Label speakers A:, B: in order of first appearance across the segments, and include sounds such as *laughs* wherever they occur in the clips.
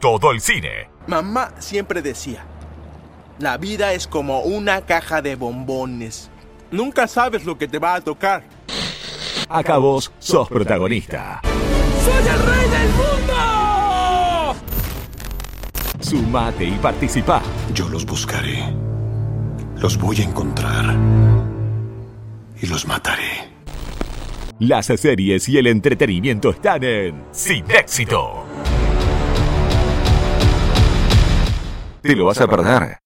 A: todo el cine.
B: Mamá siempre decía, la vida es como una caja de bombones. Nunca sabes lo que te va a tocar.
A: Acá vos sos protagonista.
B: ¡Soy el rey del mundo!
A: Sumate y participa.
C: Yo los buscaré. Los voy a encontrar. Y los mataré.
A: Las series y el entretenimiento están en Sin Éxito. Te lo vas a perder.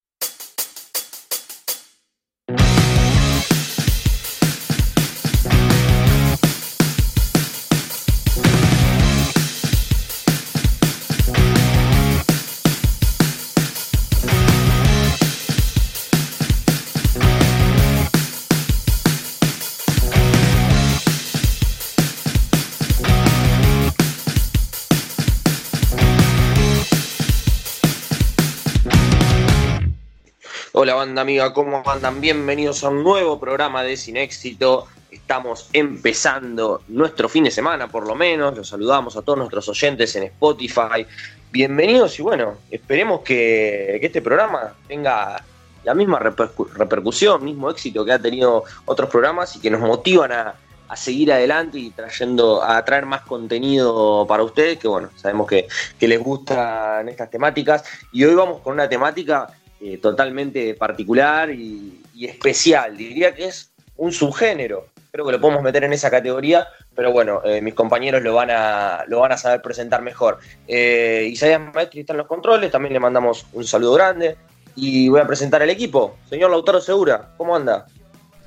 D: Banda amiga, ¿cómo andan? Bienvenidos a un nuevo programa de Sin Éxito. Estamos empezando nuestro fin de semana por lo menos. Los saludamos a todos nuestros oyentes en Spotify. Bienvenidos y bueno, esperemos que, este programa tenga la misma repercu- repercusión, mismo éxito que ha tenido otros programas y que nos motivan a, seguir adelante y trayendo, a traer más contenido para ustedes, que bueno, sabemos que les gustan estas temáticas. Y hoy vamos con una temática eh, totalmente particular y, especial. Diría que es un subgénero. Creo que lo podemos meter en esa categoría, pero bueno, eh, mis compañeros lo van a, lo van a saber presentar mejor. Eh, Isaías Maestri está en los controles, también le mandamos un saludo grande. Y voy a presentar al equipo. Señor Lautaro Segura, ¿cómo anda?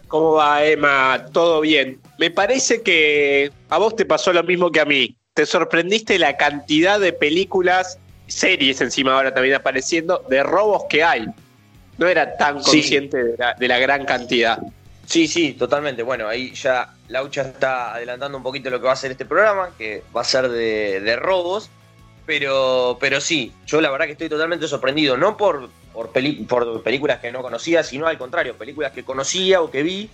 E: ¿Cómo va, Emma? ¿Todo bien? Me parece que a vos te pasó lo mismo que a mí. Te sorprendiste la cantidad de películas, series encima ahora también apareciendo, de robos que hay. No era tan
D: Sí.
E: consciente de, la, de la gran cantidad.
D: Sí, sí, totalmente. Bueno, ahí ya Laucha está adelantando un poquito lo que va a ser este programa, que va a ser de, de robos. Pero, pero sí, yo la verdad que estoy totalmente sorprendido, no por, por, peli- por películas que no conocía, sino al contrario, películas que conocía o que vi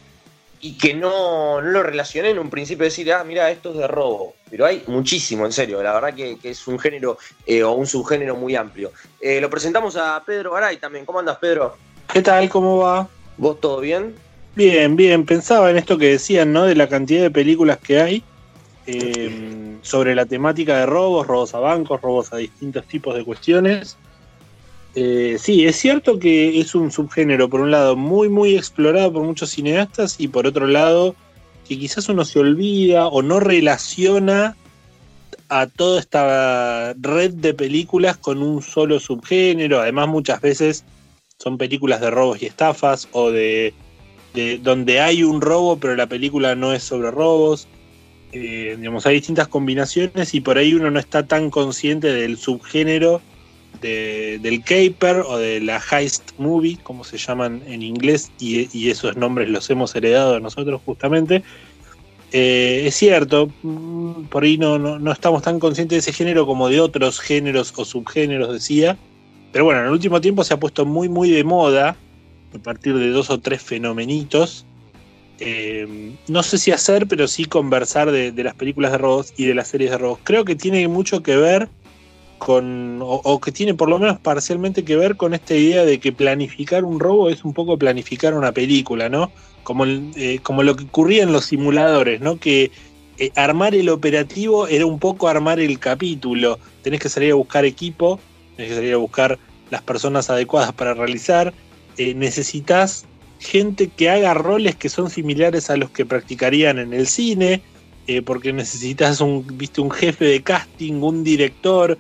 D: y que no, no lo relacioné en un principio de decir, ah, mira, esto es de robo. Pero hay muchísimo, en serio, la verdad que, que es un género eh, o un subgénero muy amplio. Eh, lo presentamos a Pedro Garay también. ¿Cómo andas, Pedro?
F: ¿Qué tal? ¿Cómo va?
D: ¿Vos todo bien?
F: Bien, bien. Pensaba en esto que decían, ¿no? De la cantidad de películas que hay eh, sobre la temática de robos, robos a bancos, robos a distintos tipos de cuestiones. Eh, sí, es cierto que es un subgénero, por un lado, muy, muy explorado por muchos cineastas y por otro lado, que quizás uno se olvida o no relaciona a toda esta red de películas con un solo subgénero. Además, muchas veces son películas de robos y estafas o de, de donde hay un robo pero la película no es sobre robos. Eh, digamos, hay distintas combinaciones y por ahí uno no está tan consciente del subgénero de- del caper o de la heist movie, como se llaman en inglés, y, y esos nombres los hemos heredado nosotros justamente. Eh, es cierto, mm, por ahí no, no, no estamos tan conscientes de ese género como de otros géneros o subgéneros, decía. Pero bueno, en el último tiempo se ha puesto muy, muy de moda, a partir de dos o tres fenomenitos. Eh, no sé si hacer, pero sí conversar de, de las películas de robos y de las series de robos. Creo que tiene mucho que ver con, o, o que tiene por lo menos parcialmente que ver con esta idea de que planificar un robo es un poco planificar una película, ¿no? Como, eh, como lo que ocurría en los simuladores, ¿no? Que eh, armar el operativo era un poco armar el capítulo. Tenés que salir a buscar equipo, tenés que salir a buscar las personas adecuadas para realizar. Eh, necesitas gente que haga roles que son similares a los que practicarían en el cine, porque necesitas un, un jefe de casting, un director,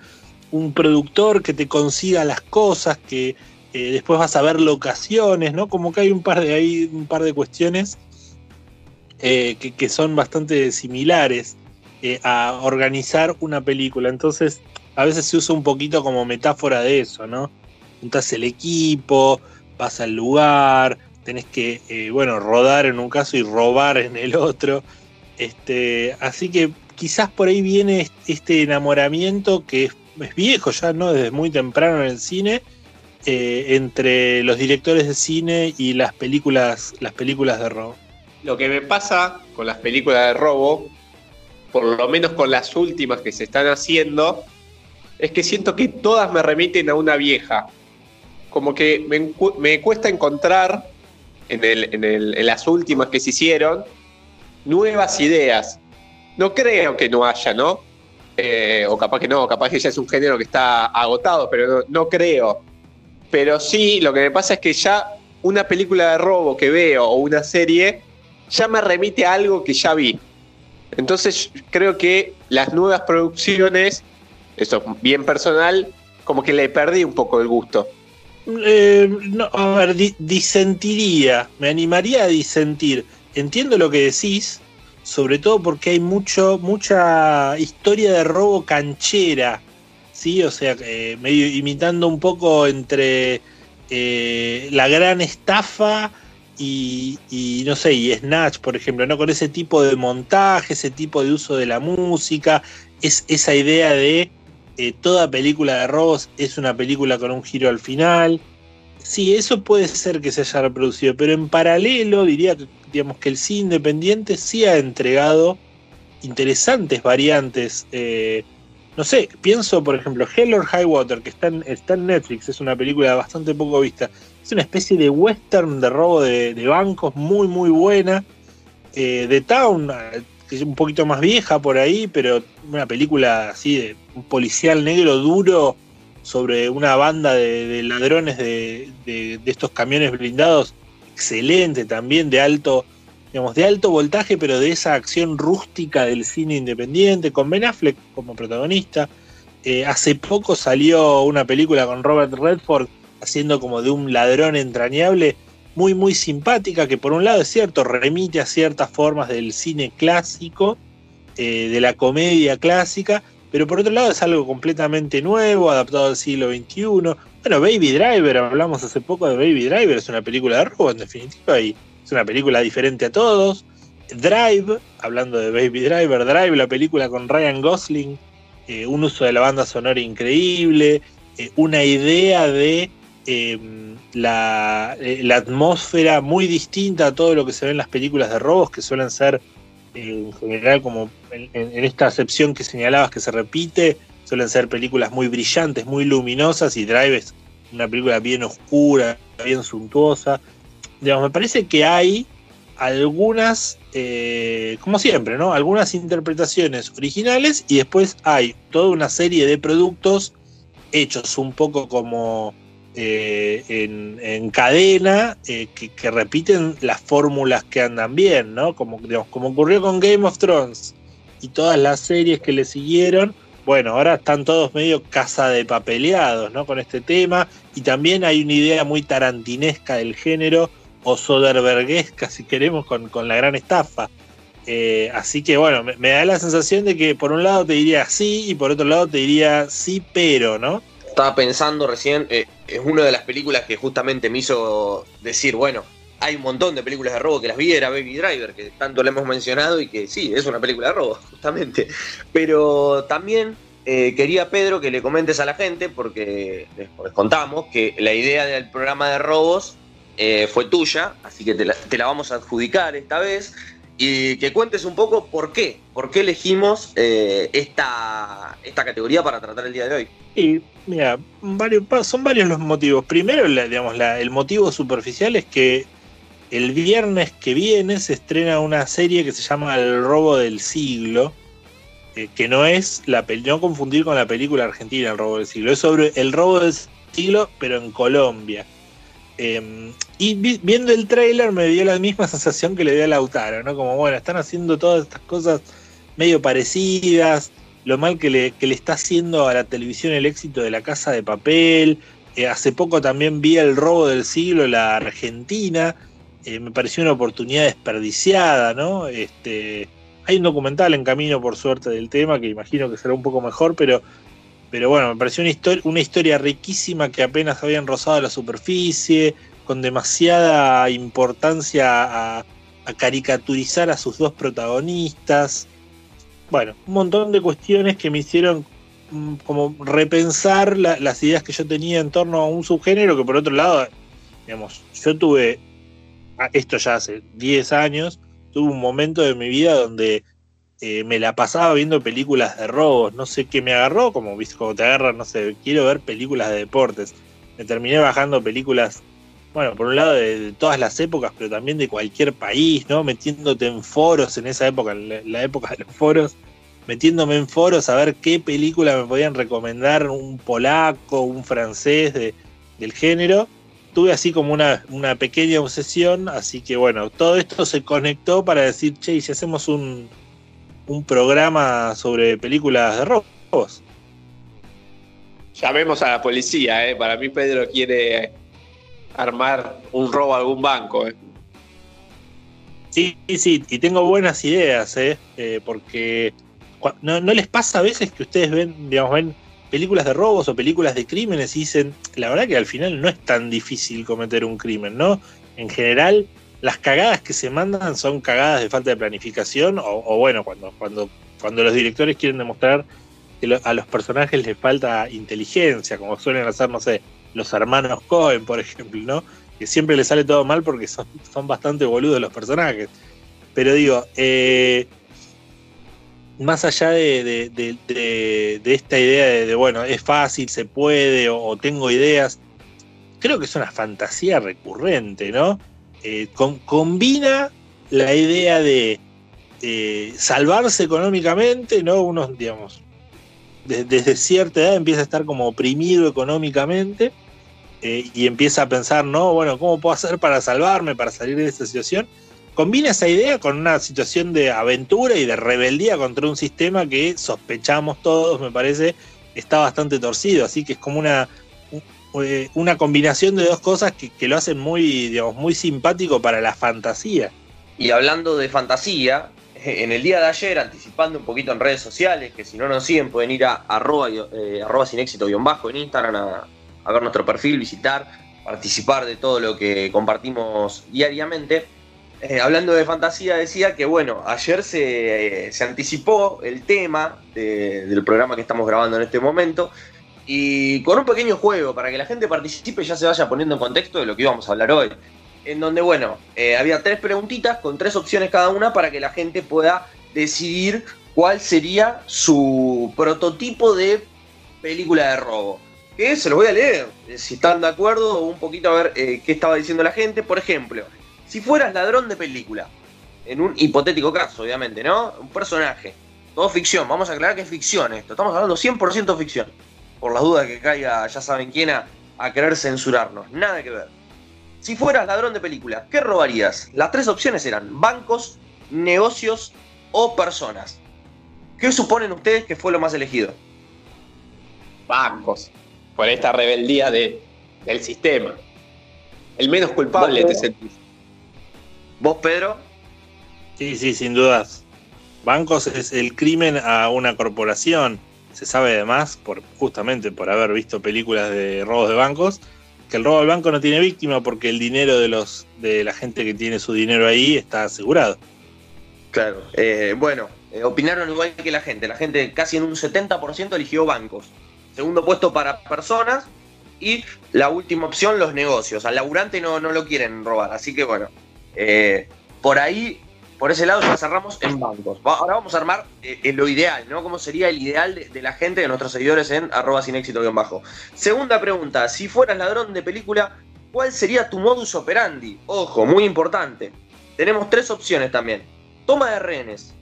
F: un productor que te consiga las cosas, que eh, después vas a ver locaciones, ¿no? Como que hay un par de un par de cuestiones eh, que, que son bastante similares eh, a organizar una película. Entonces, a veces se usa un poquito como metáfora de eso, ¿no? Juntas el equipo, vas al lugar, tenés que, bueno, rodar en un caso y robar en el otro. Este, así que quizás por ahí viene est- este enamoramiento que es, es viejo ya, ¿no? Desde muy temprano en el cine, eh, entre los directores de cine y las películas, las películas de robo.
E: Lo que me pasa con las películas de robo, por lo menos con las últimas que se están haciendo, es que siento que todas me remiten a una vieja. Como que me, cuesta encontrar en, en, las últimas que se hicieron nuevas ideas. No creo que no haya, ¿no? Eh, o capaz que no, capaz que ya es un género que está agotado, pero no, creo. Pero sí, lo que me pasa es que ya una película de robo que veo o una serie ya me remite a algo que ya vi. Entonces creo que las nuevas producciones, eso es bien personal, como que le perdí un poco el gusto.
F: Eh, no, a ver, disentiría, me animaría a disentir. Entiendo lo que decís, sobre todo porque hay mucho, mucha historia de robo canchera, ¿sí? O sea, eh, medio imitando un poco entre eh, la gran estafa y, no sé, y Snatch, por ejemplo, ¿no? Con ese tipo de montaje, ese tipo de uso de la música, es esa idea de eh, toda película de robos es una película con un giro al final. Sí, eso puede ser que se haya reproducido, pero en paralelo diría que digamos que el cine independiente sí ha entregado interesantes variantes. Eh, no sé, pienso por ejemplo Hell or High Water, que está en, Netflix, es una película bastante poco vista. Es una especie de western de robo de, bancos muy muy buena. Eh, The Town, que es un poquito más vieja por ahí, pero una película así de un policial negro duro sobre una banda de, ladrones de, de, estos camiones blindados excelente también, de alto, digamos, de alto voltaje, pero de esa acción rústica del cine independiente, con Ben Affleck como protagonista. Eh, hace poco salió una película con Robert Redford haciendo como de un ladrón entrañable, muy muy simpática, que por un lado es cierto, remite a ciertas formas del cine clásico, eh, de la comedia clásica, pero por otro lado es algo completamente nuevo, adaptado al siglo XXI, bueno, Baby Driver, hablamos hace poco de Baby Driver, es una película de robo en definitiva y es una película diferente a todos. Drive, hablando de Baby Driver, Drive, la película con Ryan Gosling, eh, un uso de la banda sonora increíble, eh, una idea de em, eh, la, atmósfera muy distinta a todo lo que se ve en las películas de robos, que suelen ser en general como en, esta acepción que señalabas que se repite, suelen ser películas muy brillantes, muy luminosas y Drive es una película bien oscura, bien suntuosa. Digamos, me parece que hay algunas, eh, como siempre, ¿no? Algunas interpretaciones originales y después hay toda una serie de productos hechos un poco como eh, en, cadena eh, que, repiten las fórmulas que andan bien, ¿no? Como, digamos, como ocurrió con Game of Thrones y todas las series que le siguieron bueno, ahora están todos medio casa de papeleados, ¿no? Con este tema. Y también hay una idea muy tarantinesca del género, o soderberguesca, si queremos, con, la gran estafa. Eh, así que bueno, me, da la sensación de que por un lado te diría sí y por otro lado te diría sí, pero, ¿no?
D: Estaba pensando recién, eh, es una de las películas que justamente me hizo decir, bueno, hay un montón de películas de robo que las vi, era Baby Driver, que tanto le hemos mencionado y que sí, es una película de robo, *laughs* justamente. Pero también eh, quería, Pedro, que le comentes a la gente, porque les, contamos que la idea del programa de robos eh, fue tuya, así que te la, vamos a adjudicar esta vez. Y que cuentes un poco por qué, por qué elegimos eh, esta, esta categoría para tratar el día de hoy.
F: Y mira, son varios los motivos. Primero, digamos, el motivo superficial es que el viernes que viene se estrena una serie que se llama El robo del siglo, eh, que no es la no confundir con la película argentina El robo del siglo, es sobre el robo del siglo, pero en Colombia. Em, y viendo el tráiler me dio la misma sensación que le dio a Lautaro, ¿no? Como bueno, están haciendo todas estas cosas medio parecidas, lo mal que le, que le está haciendo a la televisión el éxito de la casa de papel. Eh, hace poco también vi el robo del siglo, la Argentina eh, me pareció una oportunidad desperdiciada, ¿no? Este, hay un documental en camino, por suerte, del tema, que imagino que será un poco mejor, pero, pero bueno, me pareció una, historia, una historia riquísima que apenas habían rozado la superficie, con demasiada importancia a, caricaturizar a sus dos protagonistas. Bueno, un montón de cuestiones que me hicieron mm, como repensar las ideas que yo tenía en torno a un subgénero que por otro lado, digamos, yo tuve esto ya hace 10 años, tuve un momento de mi vida donde eh, me la pasaba viendo películas de robos. No sé qué me agarró, como viste, como te no sé, quiero ver películas de deportes. Me terminé bajando películas, bueno, por un lado de, de todas las épocas, pero también de cualquier país, ¿no? Metiéndote en foros en esa época, en la, la época de los foros, metiéndome en foros a ver qué película me podían recomendar, un polaco, un francés de, del género. Tuve así como una, una pequeña obsesión, así que bueno, todo esto se conectó para decir, che, ¿y si hacemos un, un programa sobre películas de robos.
E: Llamemos a la policía, ¿eh? Para mí Pedro quiere armar un robo a algún banco, ¿eh?
F: Sí, sí, y tengo buenas ideas, ¿eh? eh porque no, no, les pasa a veces que ustedes ven, digamos, ven películas de robos o películas de crímenes y dicen, la verdad que al final no es tan difícil cometer un crimen, ¿no? En general, las cagadas que se mandan son cagadas de falta de planificación o, o bueno, cuando, cuando, cuando los directores quieren demostrar que a los personajes les falta inteligencia, como suelen hacer, no sé, los hermanos Cohen, por ejemplo, ¿no? Que siempre les sale todo mal porque son, son bastante boludos los personajes. Pero digo, eh, más allá de, de, de, esta idea de, bueno, es fácil, se puede, o, tengo ideas, creo que es una fantasía recurrente, ¿no? Eh, combina la idea de salvarse económicamente, ¿no? Uno, digamos, de, desde cierta edad empieza a estar como oprimido económicamente eh, y empieza a pensar, ¿no? Bueno, ¿cómo puedo hacer para salvarme, para salir de esta situación? Combina esa idea con una situación de aventura y de rebeldía contra un sistema que sospechamos todos, me parece, está bastante torcido. Así que es como una, una combinación de dos cosas que, que, lo hacen muy, digamos, muy simpático para la fantasía.
D: Y hablando de fantasía, en el día de ayer, anticipando un poquito en redes sociales, que si no nos siguen pueden ir a arroba, eh, arroba sin éxito guion bajo en Instagram a ver nuestro perfil, visitar, participar de todo lo que compartimos diariamente. Eh, hablando de fantasía, decía que bueno, ayer se, eh, se anticipó el tema de, del programa que estamos grabando en este momento y con un pequeño juego para que la gente participe y ya se vaya poniendo en contexto de lo que íbamos a hablar hoy. En donde, bueno, eh, había tres preguntitas con tres opciones cada una para que la gente pueda decidir cuál sería su prototipo de película de robo. Que se los voy a leer, si están de acuerdo, un poquito a ver qué estaba diciendo la gente. Por ejemplo, si fueras ladrón de película, en un hipotético caso, obviamente, ¿no? Un personaje, todo ficción, vamos a aclarar que es ficción esto, estamos hablando 100% ficción. Por las dudas que caiga, ya saben quién, a, a querer censurarnos, nada que ver. Si fueras ladrón de película, ¿qué robarías? Las tres opciones eran bancos, negocios o personas. ¿Qué suponen ustedes que fue lo más elegido?
E: Bancos, por esta rebeldía de, del sistema. El menos culpable te sentís.
D: ¿Vos, Pedro?
F: Sí, sí, sin dudas. Bancos es el crimen a una corporación. Se sabe además, por, justamente por haber visto películas de robos de bancos, que el robo al banco no tiene víctima porque el dinero de los de la gente que tiene su dinero ahí está asegurado.
D: Claro, eh, bueno, eh, opinaron igual que la gente. La gente casi en un 70% eligió bancos. Segundo puesto para personas y la última opción los negocios. Al laburante no, no lo quieren robar, así que bueno, eh, por ahí, por ese lado ya cerramos en bancos. Ahora vamos a armar eh, lo ideal, ¿no? ¿Cómo sería el ideal de, la gente, de nuestros seguidores en arroba sin éxito guion bajo? Segunda pregunta, si fueras ladrón de película, ¿cuál sería tu modus operandi? Ojo, muy importante. Tenemos tres opciones también. Toma de rehenes,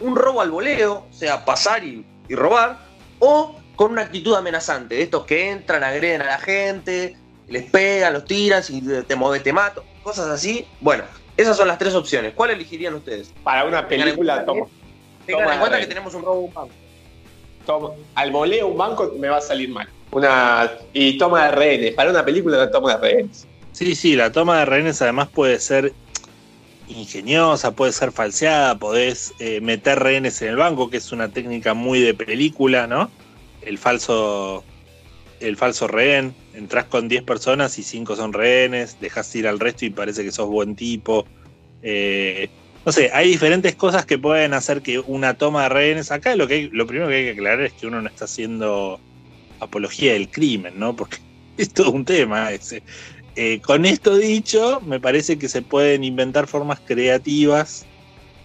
D: un robo al voleo, o sea, pasar y, y robar, o con una actitud amenazante, de estos que entran, agreden a la gente, les pegan, los tiran, si te mueves te mato, cosas así. Bueno, esas son las tres opciones. ¿Cuál elegirían ustedes?
E: Para una película, toma.
D: Tengan en cuenta que tenemos un robo a un banco.
E: Toma, al voleo un banco me va a salir mal. Una y toma de rehenes. Para una película la toma de rehenes.
F: Sí, sí, la toma de rehenes además puede ser ingeniosa, puede ser falseada, podés eh, meter rehenes en el banco, que es una técnica muy de película, ¿no? El falso el falso rehén, entras con 10 personas y 5 son rehenes, dejas ir al resto y parece que sos buen tipo. Eh, no sé, hay diferentes cosas que pueden hacer que una toma de rehenes. Acá lo, que lo primero que hay que aclarar es que uno no está haciendo apología del crimen, ¿no? Porque *laughs* es todo un tema ese. Eh, con esto dicho, me parece que se pueden inventar formas creativas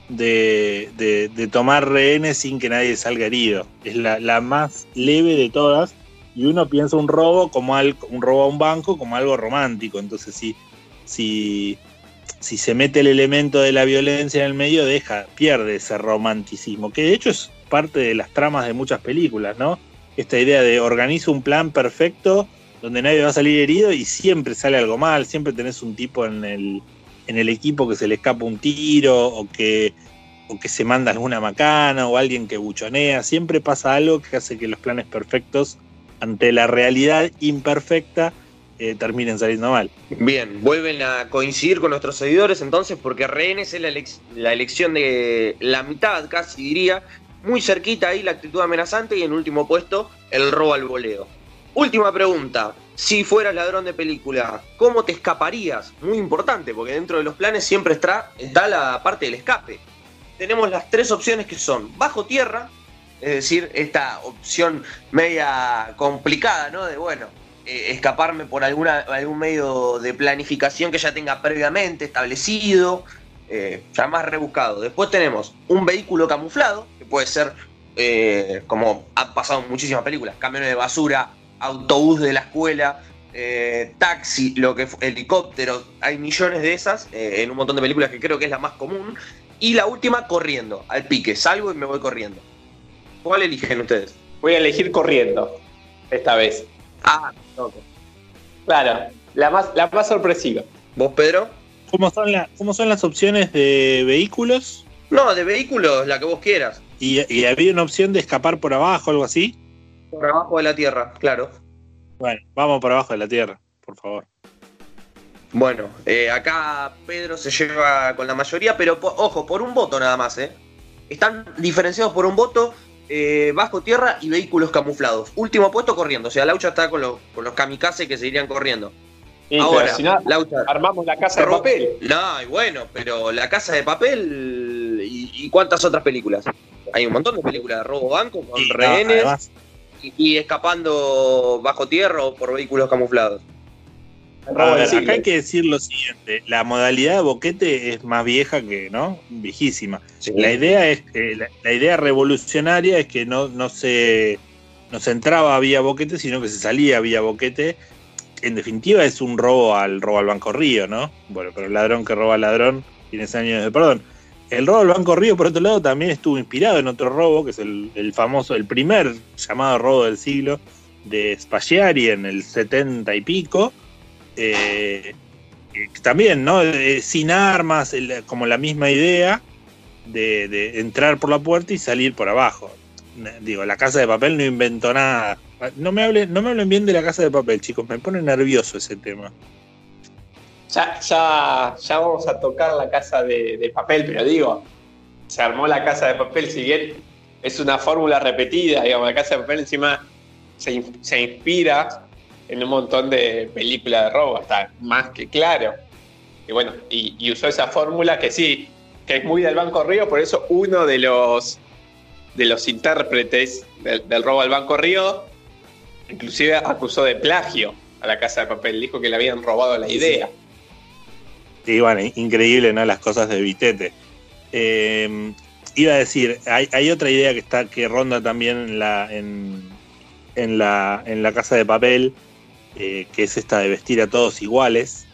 F: de, de- de tomar rehenes sin que nadie salga herido. Es la, la más leve de todas. Y uno piensa un robo como un robo a un banco como algo romántico. Entonces, si, si, si se mete el elemento de la violencia en el medio, deja, pierde ese romanticismo. Que de hecho es parte de las tramas de muchas películas, ¿no? Esta idea de organizo un plan perfecto donde nadie va a salir herido y siempre sale algo mal, siempre tenés un tipo en el, en el equipo que se le escapa un tiro o que, o que se manda alguna macana o alguien que buchonea, siempre pasa algo que hace que los planes perfectos ante la realidad imperfecta eh, terminen saliendo mal.
D: Bien, vuelven a coincidir con nuestros seguidores entonces, porque Rehenes es la, la elección de la mitad, casi diría, muy cerquita ahí la actitud amenazante y en último puesto el robo al voleo. Última pregunta, si fueras ladrón de película, ¿cómo te escaparías? Muy importante, porque dentro de los planes siempre está, está la parte del escape. Tenemos las tres opciones que son bajo tierra, es decir, esta opción media complicada, ¿no? De bueno, eh, escaparme por alguna, algún medio de planificación que ya tenga previamente establecido, eh, ya más rebuscado. Después tenemos un vehículo camuflado, que puede ser, eh, como han pasado en muchísimas películas, camiones de basura, autobús de la escuela, eh, taxi, lo que helicóptero, hay millones de esas eh, en un montón de películas que creo que es la más común. Y la última, corriendo, al pique, salgo y me voy corriendo. ¿Cuál eligen ustedes?
E: Voy a elegir corriendo. Esta vez.
D: Ah, loco.
E: Claro, la más, la más sorpresiva.
D: ¿Vos, Pedro?
F: ¿Cómo son, la- cómo son las opciones de vehículos?
D: No, de vehículos, la que vos quieras.
F: Y, y había una opción de escapar por abajo, algo así.
D: Por abajo de la tierra, claro.
F: Bueno, vamos por abajo de la tierra, por favor.
D: Bueno, eh, acá Pedro se lleva con la mayoría, pero po- ojo, por un voto nada más, ¿eh? Están diferenciados por un voto eh, bajo tierra y vehículos camuflados. Último puesto corriendo, o sea, Laucha está con los, con los kamikaze que se irían corriendo. Ahora,
E: pero si no,
D: Laucha.
E: armamos la casa de papel.
D: No, y bueno, pero La Casa de Papel y, y cuántas otras películas. Hay un montón de películas de robo banco con rehenes y escapando bajo tierra o por vehículos camuflados.
F: A ver, acá hay que decir lo siguiente: la modalidad de boquete es más vieja que, ¿no? Viejísima. La idea es que la, la idea revolucionaria es que no, no se no se entraba vía boquete, sino que se salía vía boquete. En definitiva es un robo al robo al Banco Río, ¿no? Bueno, pero el ladrón que roba al ladrón tiene 100 años de perdón. El robo al Banco Río, por otro lado, también estuvo inspirado en otro robo, que es el, el famoso, el primer llamado robo del siglo de Spaghiari en el 70 y pico. Eh, también, ¿no? Eh, sin armas, como la misma idea de, entrar por la puerta y salir por abajo. Digo, la casa de papel no inventó nada. No me hablen, no me hablen bien de la casa de papel, chicos, me pone nervioso ese tema.
E: Ya, ya, vamos a tocar la casa de, papel, pero digo, se armó la casa de papel, si bien es una fórmula repetida, digamos, la casa de papel encima se, se inspira en un montón de películas de robo, está más que claro. Y bueno, y, y usó esa fórmula que sí, que es muy del Banco Río, por eso uno de los de los intérpretes del, del robo al Banco Río, inclusive acusó de plagio a la casa de papel, dijo que le habían robado la idea.
F: Y bueno, increíble, ¿no? Las cosas de Vitete. Eh, iba a decir, hay, hay otra idea que está, que ronda también en la, en, en la, en la casa de papel, eh, que es esta de vestir a todos iguales.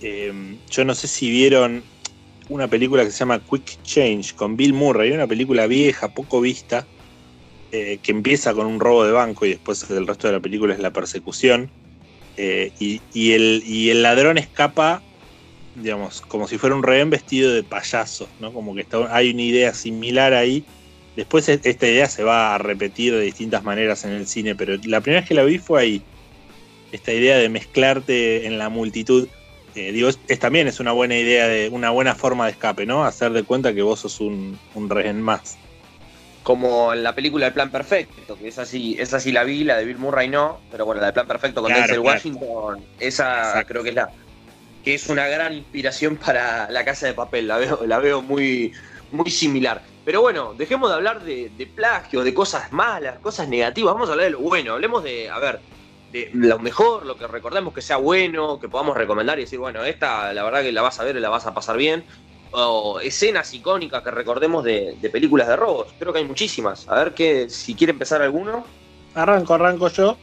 F: Eh, yo no sé si vieron una película que se llama Quick Change con Bill Murray, una película vieja, poco vista, eh, que empieza con un robo de banco y después el resto de la película es la persecución. Eh, y, el, ladrón escapa digamos, como si fuera un rehén vestido de payaso, ¿no? Como que está- hay una idea similar ahí. Después esta idea se va a repetir de distintas maneras en el cine, pero la primera vez que la vi fue ahí. Esta idea de mezclarte en la multitud. Eh, digo, es, es- también es una buena idea, de una buena forma de escape, ¿no? Hacer de cuenta que vos sos un, un rehén más.
D: Como en la película El Plan Perfecto, que esa sí, esa sí la vi, la de Bill Murray no, pero bueno, la de Plan Perfecto con
F: Claro,
D: Denzel
F: claro.
D: Washington, esa
F: Exacto.
D: creo que es la que es una gran inspiración para la casa de papel, la veo, la veo muy, muy similar. Pero bueno, dejemos de hablar de, de plagio, de cosas malas, cosas negativas, vamos a hablar de lo bueno, hablemos de, a ver, de lo mejor, lo que recordemos que sea bueno, que podamos recomendar y decir, bueno, esta la verdad que la vas a ver y la vas a pasar bien. o escenas icónicas que recordemos de, de películas de robos. Creo que hay muchísimas. A ver que si quiere empezar alguno.
F: Arranco, arranco yo.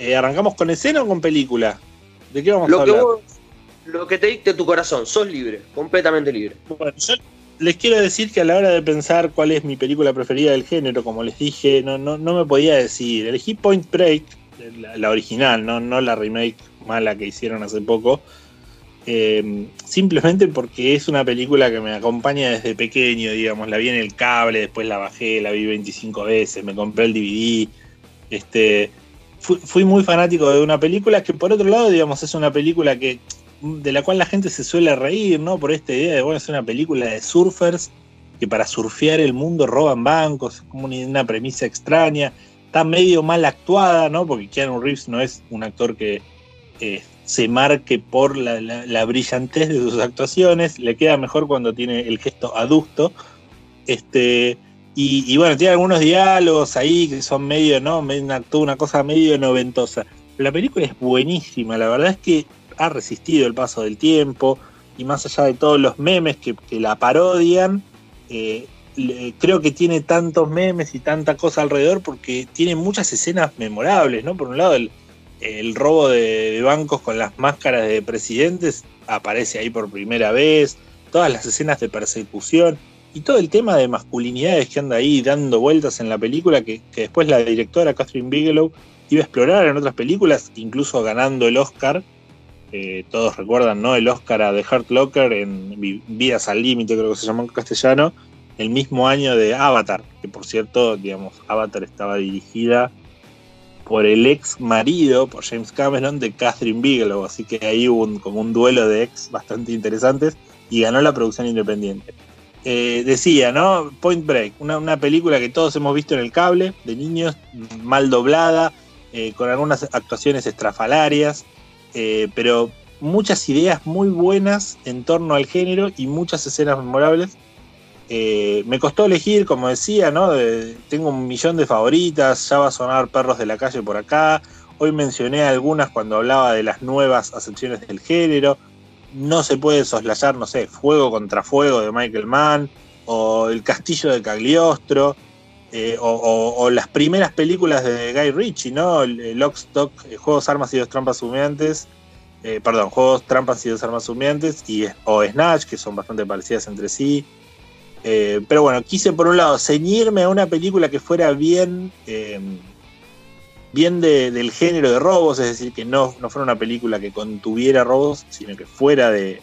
F: Eh, ¿Arrancamos con escena o con película? ¿De qué vamos a
D: Lo que,
F: hablar?
D: vos- lo que te dicte tu corazón, sos libre, completamente libre.
F: Bueno, yo les quiero decir que a la hora de pensar cuál es mi película preferida del género, como les dije, no, no, no me podía decir. Elegí Point Break, la, original, no, no la remake mala que hicieron hace poco. eh, simplemente porque es una película que me acompaña desde pequeño, digamos. La vi en el cable, después la bajé, la vi 25 veces, me compré el DVD. Este, fui, muy fanático de una película que, por otro lado, digamos, es una película que de la cual la gente se suele reír, ¿no? Por esta idea de, bueno, es una película de surfers que para surfear el mundo roban bancos, es como una premisa extraña, está medio mal actuada, ¿no? Porque Keanu Reeves no es un actor que eh, se marque por la, la- la brillantez de sus actuaciones, le queda mejor cuando tiene el gesto adusto, este... Y, bueno, tiene algunos diálogos ahí que son medio, ¿no? Una, toda una cosa medio noventosa. La película es buenísima, la verdad es que ha resistido el paso del tiempo y más allá de todos los memes que, la parodian, eh, creo que tiene tantos memes y tanta cosa alrededor porque tiene muchas escenas memorables, ¿no? Por un lado, el, el robo de, bancos con las máscaras de presidentes aparece ahí por primera vez, todas las escenas de persecución y todo el tema de masculinidades que anda ahí dando vueltas en la película que, que después la directora Catherine Bigelow iba a explorar en otras películas, incluso ganando el Oscar. Eh, todos recuerdan, ¿no? El Oscar a The Locker en Vi- Vidas al Límite, creo que se llamó en castellano, el mismo año de Avatar, que por cierto, digamos, Avatar estaba dirigida por el ex marido, por James Cameron, de Catherine Bigelow, así que ahí hubo un- como un duelo de ex bastante interesantes y ganó la producción independiente. Eh, decía, ¿no? Point Break, una, una película que todos hemos visto en el cable, de niños, mal doblada, eh, con algunas actuaciones estrafalarias, eh, pero muchas ideas muy buenas en torno al género y muchas escenas memorables. Eh, me costó elegir, como decía, ¿no? Tengo un millón de favoritas, ya va a sonar Perros de la Calle por acá. Hoy mencioné algunas cuando hablaba de las nuevas acepciones del género. No se puede soslayar, no sé, Fuego contra Fuego de Michael Mann, o El Castillo de Cagliostro, eh, o, las primeras películas de Guy Ritchie, ¿no? El, el Lock, Stock, eh, Juegos, Armas y Dos Trampas Humeantes, perdón, Juegos, Trampas y Dos Armas Humeantes, y, o Snatch, que son bastante parecidas entre sí. Eh, pero bueno, quise por un lado ceñirme a una película que fuera bien, eh, bien de- del género de robos, es decir, que no, no fuera una película que contuviera robos, sino que fuera de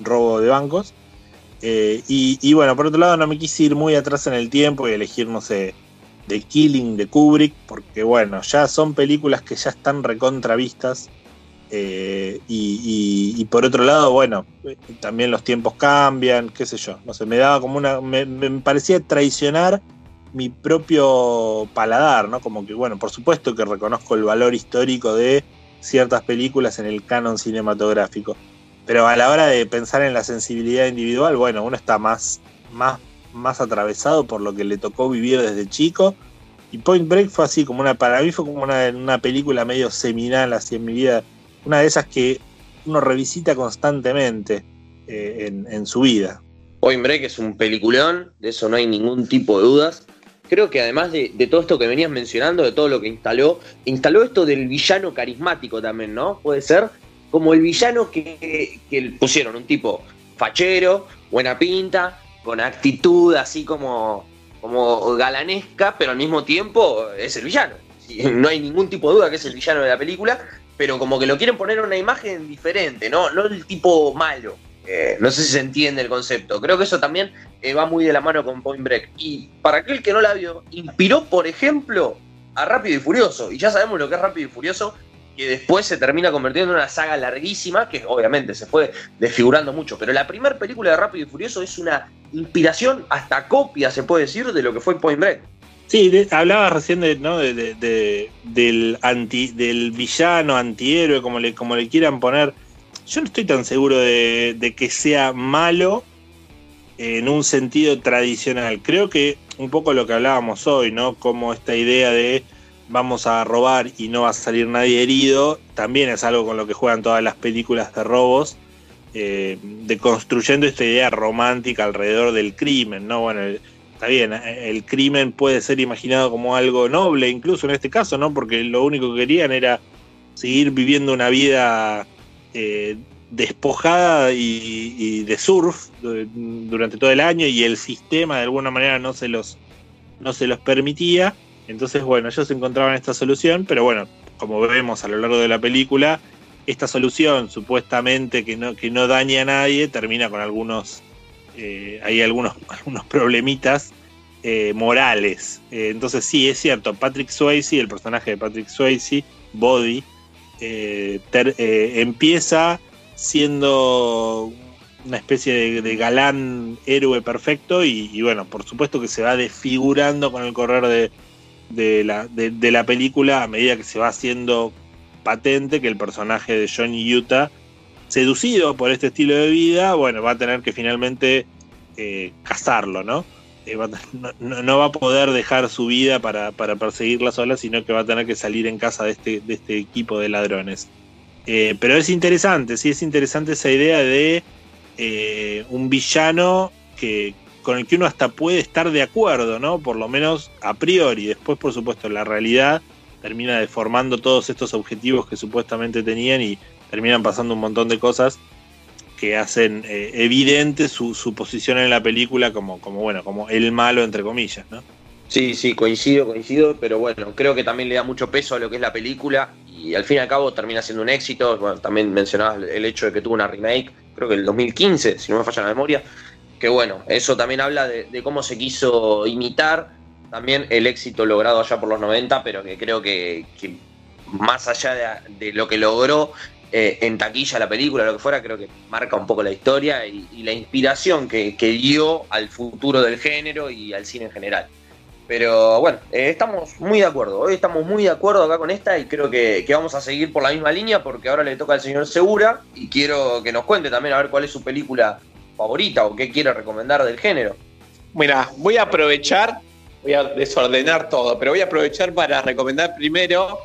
F: robo de bancos. Eh, y, y bueno, por otro lado, no me quise ir muy atrás en el tiempo y elegir, no sé, The Killing de Kubrick, porque bueno, ya son películas que ya están recontravistas. Eh, y, y- y por otro lado, bueno, también los tiempos cambian, qué sé yo. No sé, me daba como una. Me, me parecía traicionar mi propio paladar, ¿no? Como que, bueno, por supuesto que reconozco el valor histórico de ciertas películas en el canon cinematográfico. Pero a la hora de pensar en la sensibilidad individual, bueno, uno está más, más, más atravesado por lo que le tocó vivir desde chico. Y Point Break fue así, como una, para mí fue como una, una película medio seminal así en mi vida. Una de esas que uno revisita constantemente eh, en, su vida.
D: Point Break es un peliculón, de eso no hay ningún tipo de dudas. Creo que además de, todo esto que venías mencionando, de todo lo que instaló, instaló esto del villano carismático también, ¿no? Puede ser como el villano que, pusieron, un tipo fachero, buena pinta, con actitud así como, como galanesca, pero al mismo tiempo es el villano. No hay ningún tipo de duda que es el villano de la película, pero como que lo quieren poner una imagen diferente, ¿no? No el tipo malo. Eh, no sé si se entiende el concepto. Creo que eso también eh, va muy de la mano con Point Break. Y para aquel que no la vio, inspiró, por ejemplo, a Rápido y Furioso. Y ya sabemos lo que es Rápido y Furioso, que después se termina convirtiendo en una saga larguísima, que obviamente se fue desfigurando mucho. Pero la primera película de Rápido y Furioso es una inspiración, hasta copia, se puede decir, de lo que fue Point Break.
F: Sí, de- hablabas recién de, ¿no? de, de- de- del, anti, del villano, antihéroe, como le, como le quieran poner. Yo no estoy tan seguro de, de que sea malo en un sentido tradicional. Creo que un poco lo que hablábamos hoy, ¿no? Como esta idea de vamos a robar y no va a salir nadie herido, también es algo con lo que juegan todas las películas de robos. eh, deconstruyendo esta idea romántica alrededor del crimen, ¿no? Bueno, está bien, eh, el crimen puede ser imaginado como algo noble, incluso en este caso, ¿no? Porque lo único que querían era seguir viviendo una vida eh, despojada y, de surf durante todo el año y el sistema de alguna manera no se los, no se los permitía. Entonces, bueno, ellos encontraban esta solución, pero bueno, como vemos a lo largo de la película, esta solución supuestamente que no, que no daña a nadie termina con algunos, eh, hay algunos, *laughs* algunos problemitas eh, morales. Eh, entonces sí, es cierto, Patrick Swayze, el personaje de Patrick Swayze, Body, empieza siendo una especie de, galán héroe perfecto y, bueno, por supuesto que se va desfigurando con el correr de, la, de, la, película a medida que se va haciendo patente que el personaje de Johnny Utah, seducido por este estilo de vida, bueno, va a tener que finalmente eh, casarlo, ¿no? Eh, no, va a poder dejar su vida para, para, perseguirla sola, sino que va a tener que salir en casa de este, de este equipo de ladrones. Eh, pero es interesante, sí, es interesante esa idea de eh, un villano que, con el que uno hasta puede estar de acuerdo, ¿no? Por lo menos a priori. Después, por supuesto, la realidad termina deformando todos estos objetivos que supuestamente tenían y terminan pasando un montón de cosas que hacen eh, evidente su, su, posición en la película como, como, bueno, como el malo, entre comillas, ¿no?
D: Sí, sí, coincido, coincido, pero bueno, creo que también le da mucho peso a lo que es la película y al fin y al cabo termina siendo un éxito. Bueno, también mencionabas el hecho de que tuvo una remake, creo que el 2015, si no me falla la memoria, que bueno, eso también habla de, cómo se quiso imitar también el éxito logrado allá por los 90, pero que creo que, más allá de, lo que logró eh, en taquilla la película, lo que fuera, creo que marca un poco la historia y, la inspiración que dio al futuro del género y al cine en general. Pero bueno, eh, estamos muy de acuerdo. Hoy estamos muy de acuerdo acá con esta y creo que, vamos a seguir por la misma línea porque ahora le toca al señor Segura y quiero que nos cuente también a ver cuál es su película favorita o qué quiere recomendar del género.
E: Mira, voy a aprovechar, voy a desordenar todo, pero voy a aprovechar para recomendar primero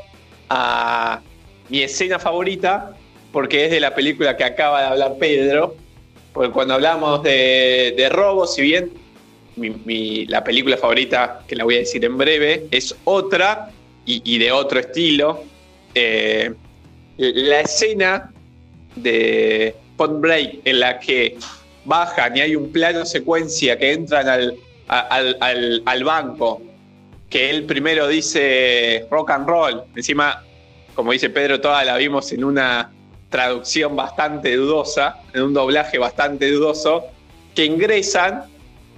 E: a mi escena favorita porque es de la película que acaba de hablar Pedro. Porque cuando hablamos de, de robos, si bien la película favorita, que la voy a decir en breve, es otra y, de otro estilo. Eh, la escena de Point Break en la que bajan y hay un plano secuencia que entran al, al, banco, que él primero dice rock and roll, encima, como dice Pedro, toda la vimos en una traducción bastante dudosa, en un doblaje bastante dudoso, que ingresan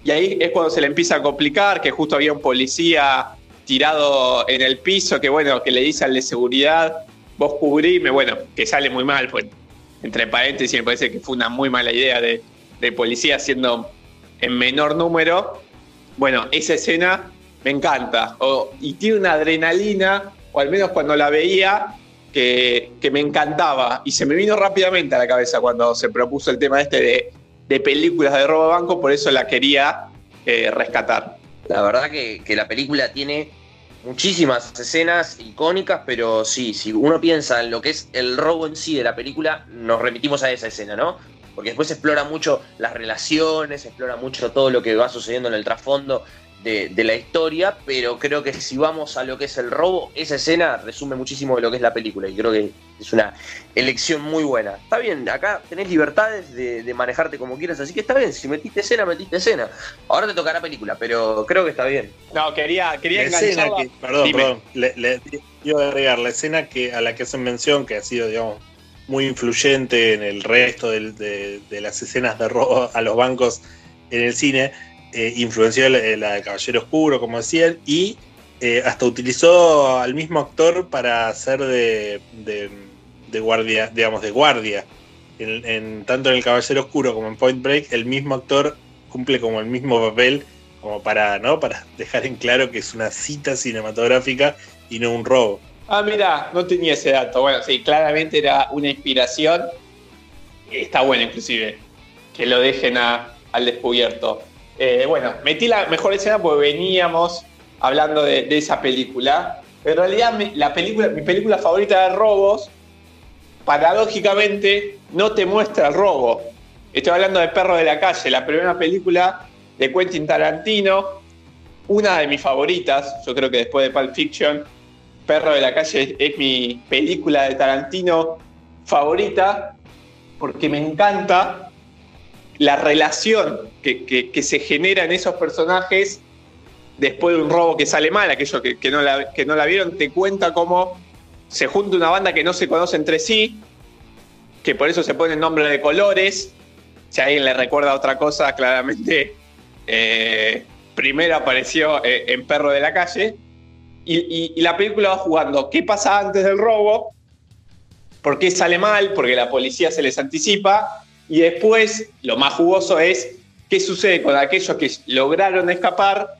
E: y ahí es cuando se le empieza a complicar, que justo había un policía tirado en el piso, que bueno, que le dice al de seguridad, vos cubrime, bueno, que sale muy mal, pues, entre paréntesis, me parece que fue una muy mala idea de, policía siendo en menor número. Bueno, esa escena me encanta, y tiene una adrenalina, o al menos cuando la veía, que, que, me encantaba, y se me vino rápidamente a la cabeza cuando se propuso el tema este de películas de robo banco, por eso la quería eh, rescatar.
D: La verdad que, la película tiene muchísimas escenas icónicas, pero sí, si uno piensa en lo que es el robo en sí de la película, nos remitimos a esa escena, ¿no? Porque después explora mucho las relaciones, explora mucho todo lo que va sucediendo en el trasfondo de, la historia, pero creo que si vamos a lo que es el robo, esa escena resume muchísimo de lo que es la película y creo que es una elección muy buena. Está bien, acá tenés libertades de, manejarte como quieras, así que está bien, si metiste escena, metiste escena. Ahora te tocará película, pero creo que está bien.
E: No, quería, quería
F: perdón, perdón, le, iba a agregar la escena que, a la que hacen mención, que ha sido, digamos, muy influyente en el resto de las escenas de robo a los bancos en el cine eh, influenció la, de Caballero Oscuro, como decían, y eh, hasta utilizó al mismo actor para hacer de, de, guardia, digamos, de guardia. En, tanto en El Caballero Oscuro como en Point Break, el mismo actor cumple como el mismo papel, como para, ¿no? Para dejar en claro que es una cita cinematográfica y no un robo.
E: Ah, mira, no tenía ese dato. Bueno, sí, claramente era una inspiración. Está bueno, inclusive, que lo dejen al descubierto. Eh, bueno, metí la mejor escena porque veníamos hablando de, esa película. en realidad, mi, la película, mi película favorita de robos paradójicamente no te muestra el robo. Estoy hablando de Perro de la Calle, la primera película de Quentin Tarantino, una de mis favoritas, yo creo que después de Pulp Fiction, Perro de la Calle es, mi película de Tarantino favorita, porque me encanta la relación que, se genera en esos personajes después de un robo que sale mal, aquellos que, no la, vieron, te cuenta cómo se junta una banda que no se conoce entre sí, que por eso se pone nombre de colores. Si a alguien le recuerda otra cosa, claramente eh, primero apareció eh, en Perro de la Calle. Y, la película va jugando qué pasa antes del robo, por qué sale mal, porque la policía se les anticipa. Y después, lo más jugoso es qué sucede con aquellos que lograron escapar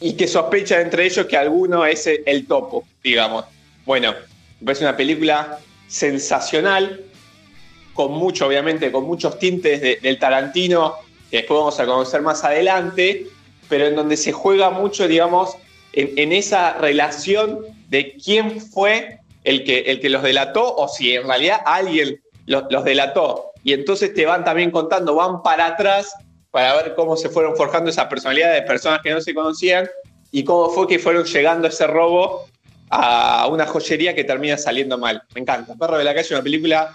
E: y que sospechan entre ellos que alguno es el topo, digamos. Bueno, me parece una película sensacional, con mucho, obviamente, con muchos tintes del Tarantino, que después vamos a conocer más adelante, pero en donde se juega mucho, digamos, en, esa relación de quién fue el que, el que los delató o si en realidad alguien los, los delató. Y entonces te van también contando, van para atrás para ver cómo se fueron forjando esas personalidades de personas que no se conocían y cómo fue que fueron llegando a ese robo a una joyería que termina saliendo mal. Me encanta. Perro de la calle es una película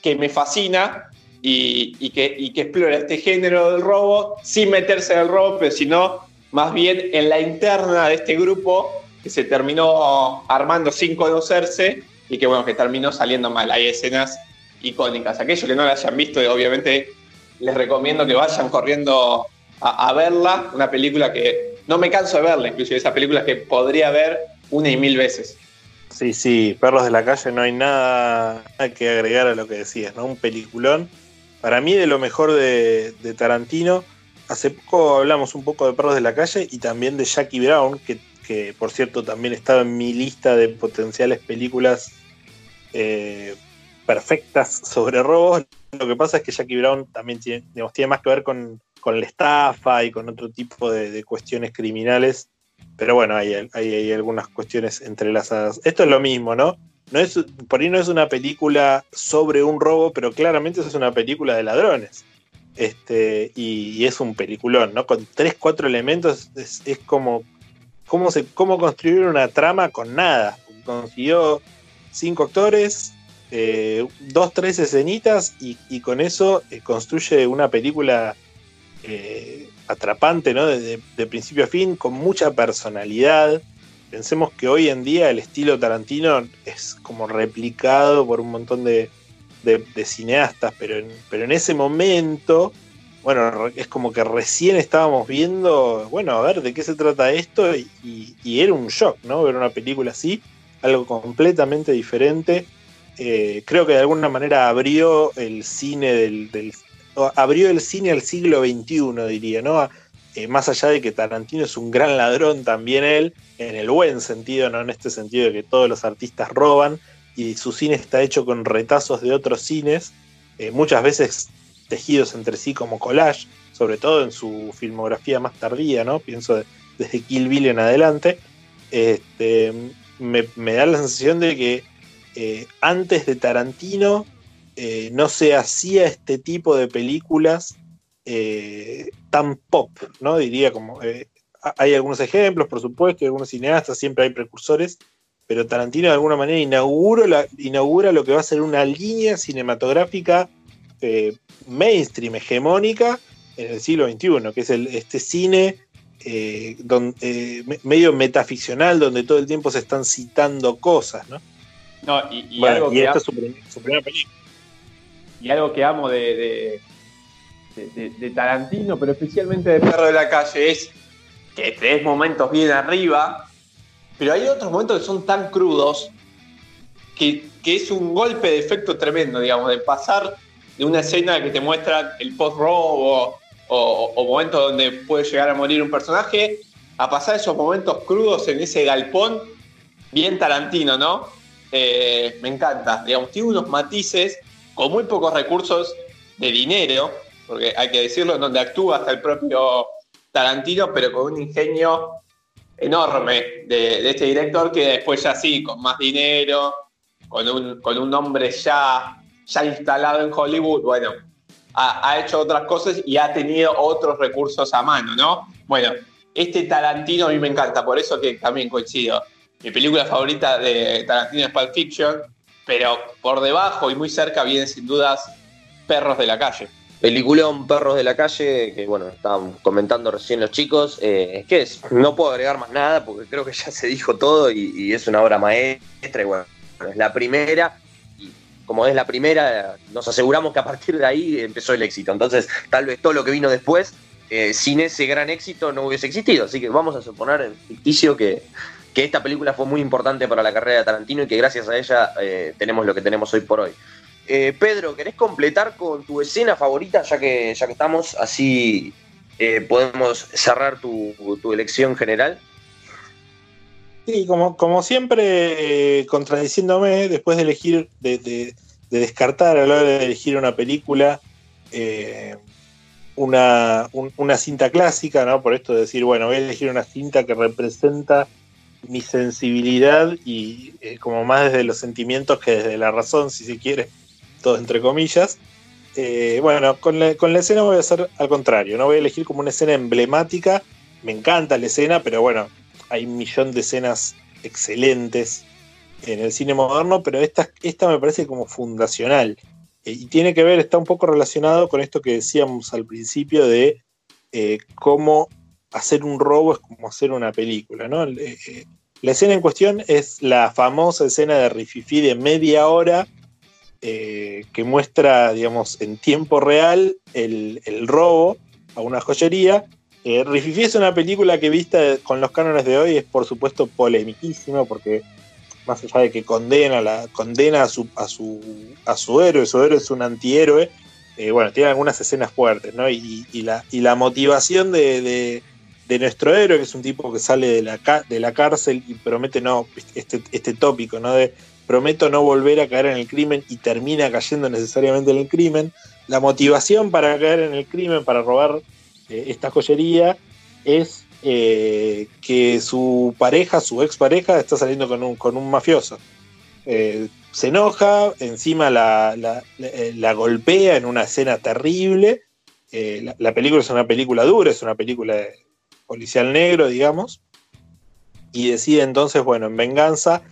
E: que me fascina y, que, que, explora este género del robo sin meterse en el robo, pero sino más bien en la interna de este grupo que se terminó armando sin conocerse y que bueno, que terminó saliendo mal. Hay escenas icónicas. Aquellos que no la hayan visto, obviamente les recomiendo que vayan corriendo a, verla. Una película que no me canso de verla, inclusive esa película que podría ver una y mil veces.
F: Sí, sí, Perros de la Calle no hay nada, que agregar a lo que decías, ¿no? Un peliculón. Para mí de lo mejor de, Tarantino. Hace poco hablamos un poco de Perros de la Calle y también de Jackie Brown, que, por cierto también estaba en mi lista de potenciales películas eh, perfectas sobre robos. Lo que pasa es que Jackie Brown también tiene, tiene más que ver con, la estafa y con otro tipo de cuestiones criminales pero bueno, hay, hay, algunas cuestiones entrelazadas. Esto es lo mismo, ¿no? no es, por ahí no es una película sobre un robo, pero claramente es una película de ladrones. Este, y, es un peliculón, ¿no? Con tres, cuatro elementos es, como cómo, cómo construir una trama con nada. Consiguió cinco actores, eh, dos, tres escenitas y, con eso eh, construye una película eh, atrapante, ¿no? De, principio a fin, con mucha personalidad. Pensemos que hoy en día el estilo Tarantino es como replicado por un montón de, cineastas, pero en, pero en ese momento, bueno, es como que recién estábamos viendo, bueno, a ver de qué se trata esto, y, era un shock, ¿no? Ver una película así, algo completamente diferente. Eh, creo que de alguna manera abrió el cine del, abrió el cine al siglo XXI, diría, ¿no? Eh, más allá de que Tarantino es un gran ladrón también él, en el buen sentido, no en este sentido de que todos los artistas roban y su cine está hecho con retazos de otros cines, eh, muchas veces tejidos entre sí como collage, sobre todo en su filmografía más tardía, ¿no? Pienso desde Kill Bill en adelante. Este, me, da la sensación de que eh, antes de Tarantino eh, no se hacía este tipo de películas tan pop, ¿no? Diría como. Hay algunos ejemplos, por supuesto, algunos cineastas, siempre hay precursores, pero Tarantino de alguna manera inaugura, inaugura lo que va a ser una línea cinematográfica mainstream, hegemónica en el siglo XXI, que es este cine medio metaficcional, donde todo el tiempo se están citando cosas, ¿no?
E: No, y, esta es su primera película y algo que amo de, de, Tarantino, pero especialmente de Perro de la Calle, es que tres momentos bien arriba, pero hay otros momentos que son tan crudos que, es un golpe de efecto tremendo, digamos, de pasar de una escena que te muestra el post-robo o, momentos donde puede llegar a morir un personaje, a pasar esos momentos crudos en ese galpón, bien Tarantino, ¿no? Eh, me encanta, digamos, tiene unos matices con muy pocos recursos de dinero, porque hay que decirlo, donde actúa hasta el propio Tarantino, pero con un ingenio enorme de, este director que después ya sí, con más dinero con un, con un hombre ya, ya instalado en Hollywood, bueno, ha, ha, hecho otras cosas y ha tenido otros recursos a mano, ¿no? Bueno, este Tarantino a mí me encanta, por eso que también coincido. Mi película favorita de Tarantino es Pulp Fiction, pero por debajo y muy cerca vienen sin dudas Perros de la Calle.
D: Peliculón Perros de la Calle, que bueno, estaban comentando recién los chicos. Eh, que es, no puedo agregar más nada porque creo que ya se dijo todo y, y es una obra maestra y bueno, es la primera. Y como es la primera, nos aseguramos que a partir de ahí empezó el éxito. Entonces, tal vez todo lo que vino después, eh, sin ese gran éxito, no hubiese existido. Así que vamos a suponer en ficticio que, que esta película fue muy importante para la carrera de Tarantino y que gracias a ella eh, tenemos lo que tenemos hoy por hoy. Eh, Pedro, ¿querés completar con tu escena favorita ya que, ya que estamos? Así eh, podemos cerrar tu, elección general.
F: Sí, como, como siempre, eh, contradiciéndome, después de elegir, de, de, de, descartar a la hora de elegir una película, una, un, una cinta clásica, ¿no? Por esto de decir, bueno, voy a elegir una cinta que representa mi sensibilidad y eh, como más desde los sentimientos que desde la razón, si se quiere, todo entre comillas. Eh, bueno, con la, con la, escena voy a hacer al contrario, no voy a elegir como una escena emblemática, me encanta la escena, pero bueno, hay un millón de escenas excelentes en el cine moderno, pero esta, esta me parece como fundacional. Eh, y tiene que ver, está un poco relacionado con esto que decíamos al principio de eh, cómo hacer un robo es como hacer una película, ¿no? La escena en cuestión es la famosa escena de Rififi de media hora eh, que muestra, digamos, en tiempo real el, el robo a una joyería. Eh, Rififi es una película que vista con los cánones de hoy es por supuesto polemiquísima porque más allá de que condena, la, condena a, su, a, su, a su héroe, su héroe es un antihéroe, eh, bueno, tiene algunas escenas fuertes, ¿no? Y, la, y la, motivación de, de, nuestro héroe, que es un tipo que sale de la, de la cárcel y promete no, este, este tópico, ¿no? Prometo no volver a caer en el crimen y termina cayendo necesariamente en el crimen. La motivación para caer en el crimen, para robar eh, esta joyería, es eh, que su pareja, su expareja, está saliendo con un, con un mafioso. Eh, se enoja, encima la, la, la, golpea en una escena terrible. La, película es una película dura, es una película policial negro, digamos. Y decide entonces, bueno, en venganza,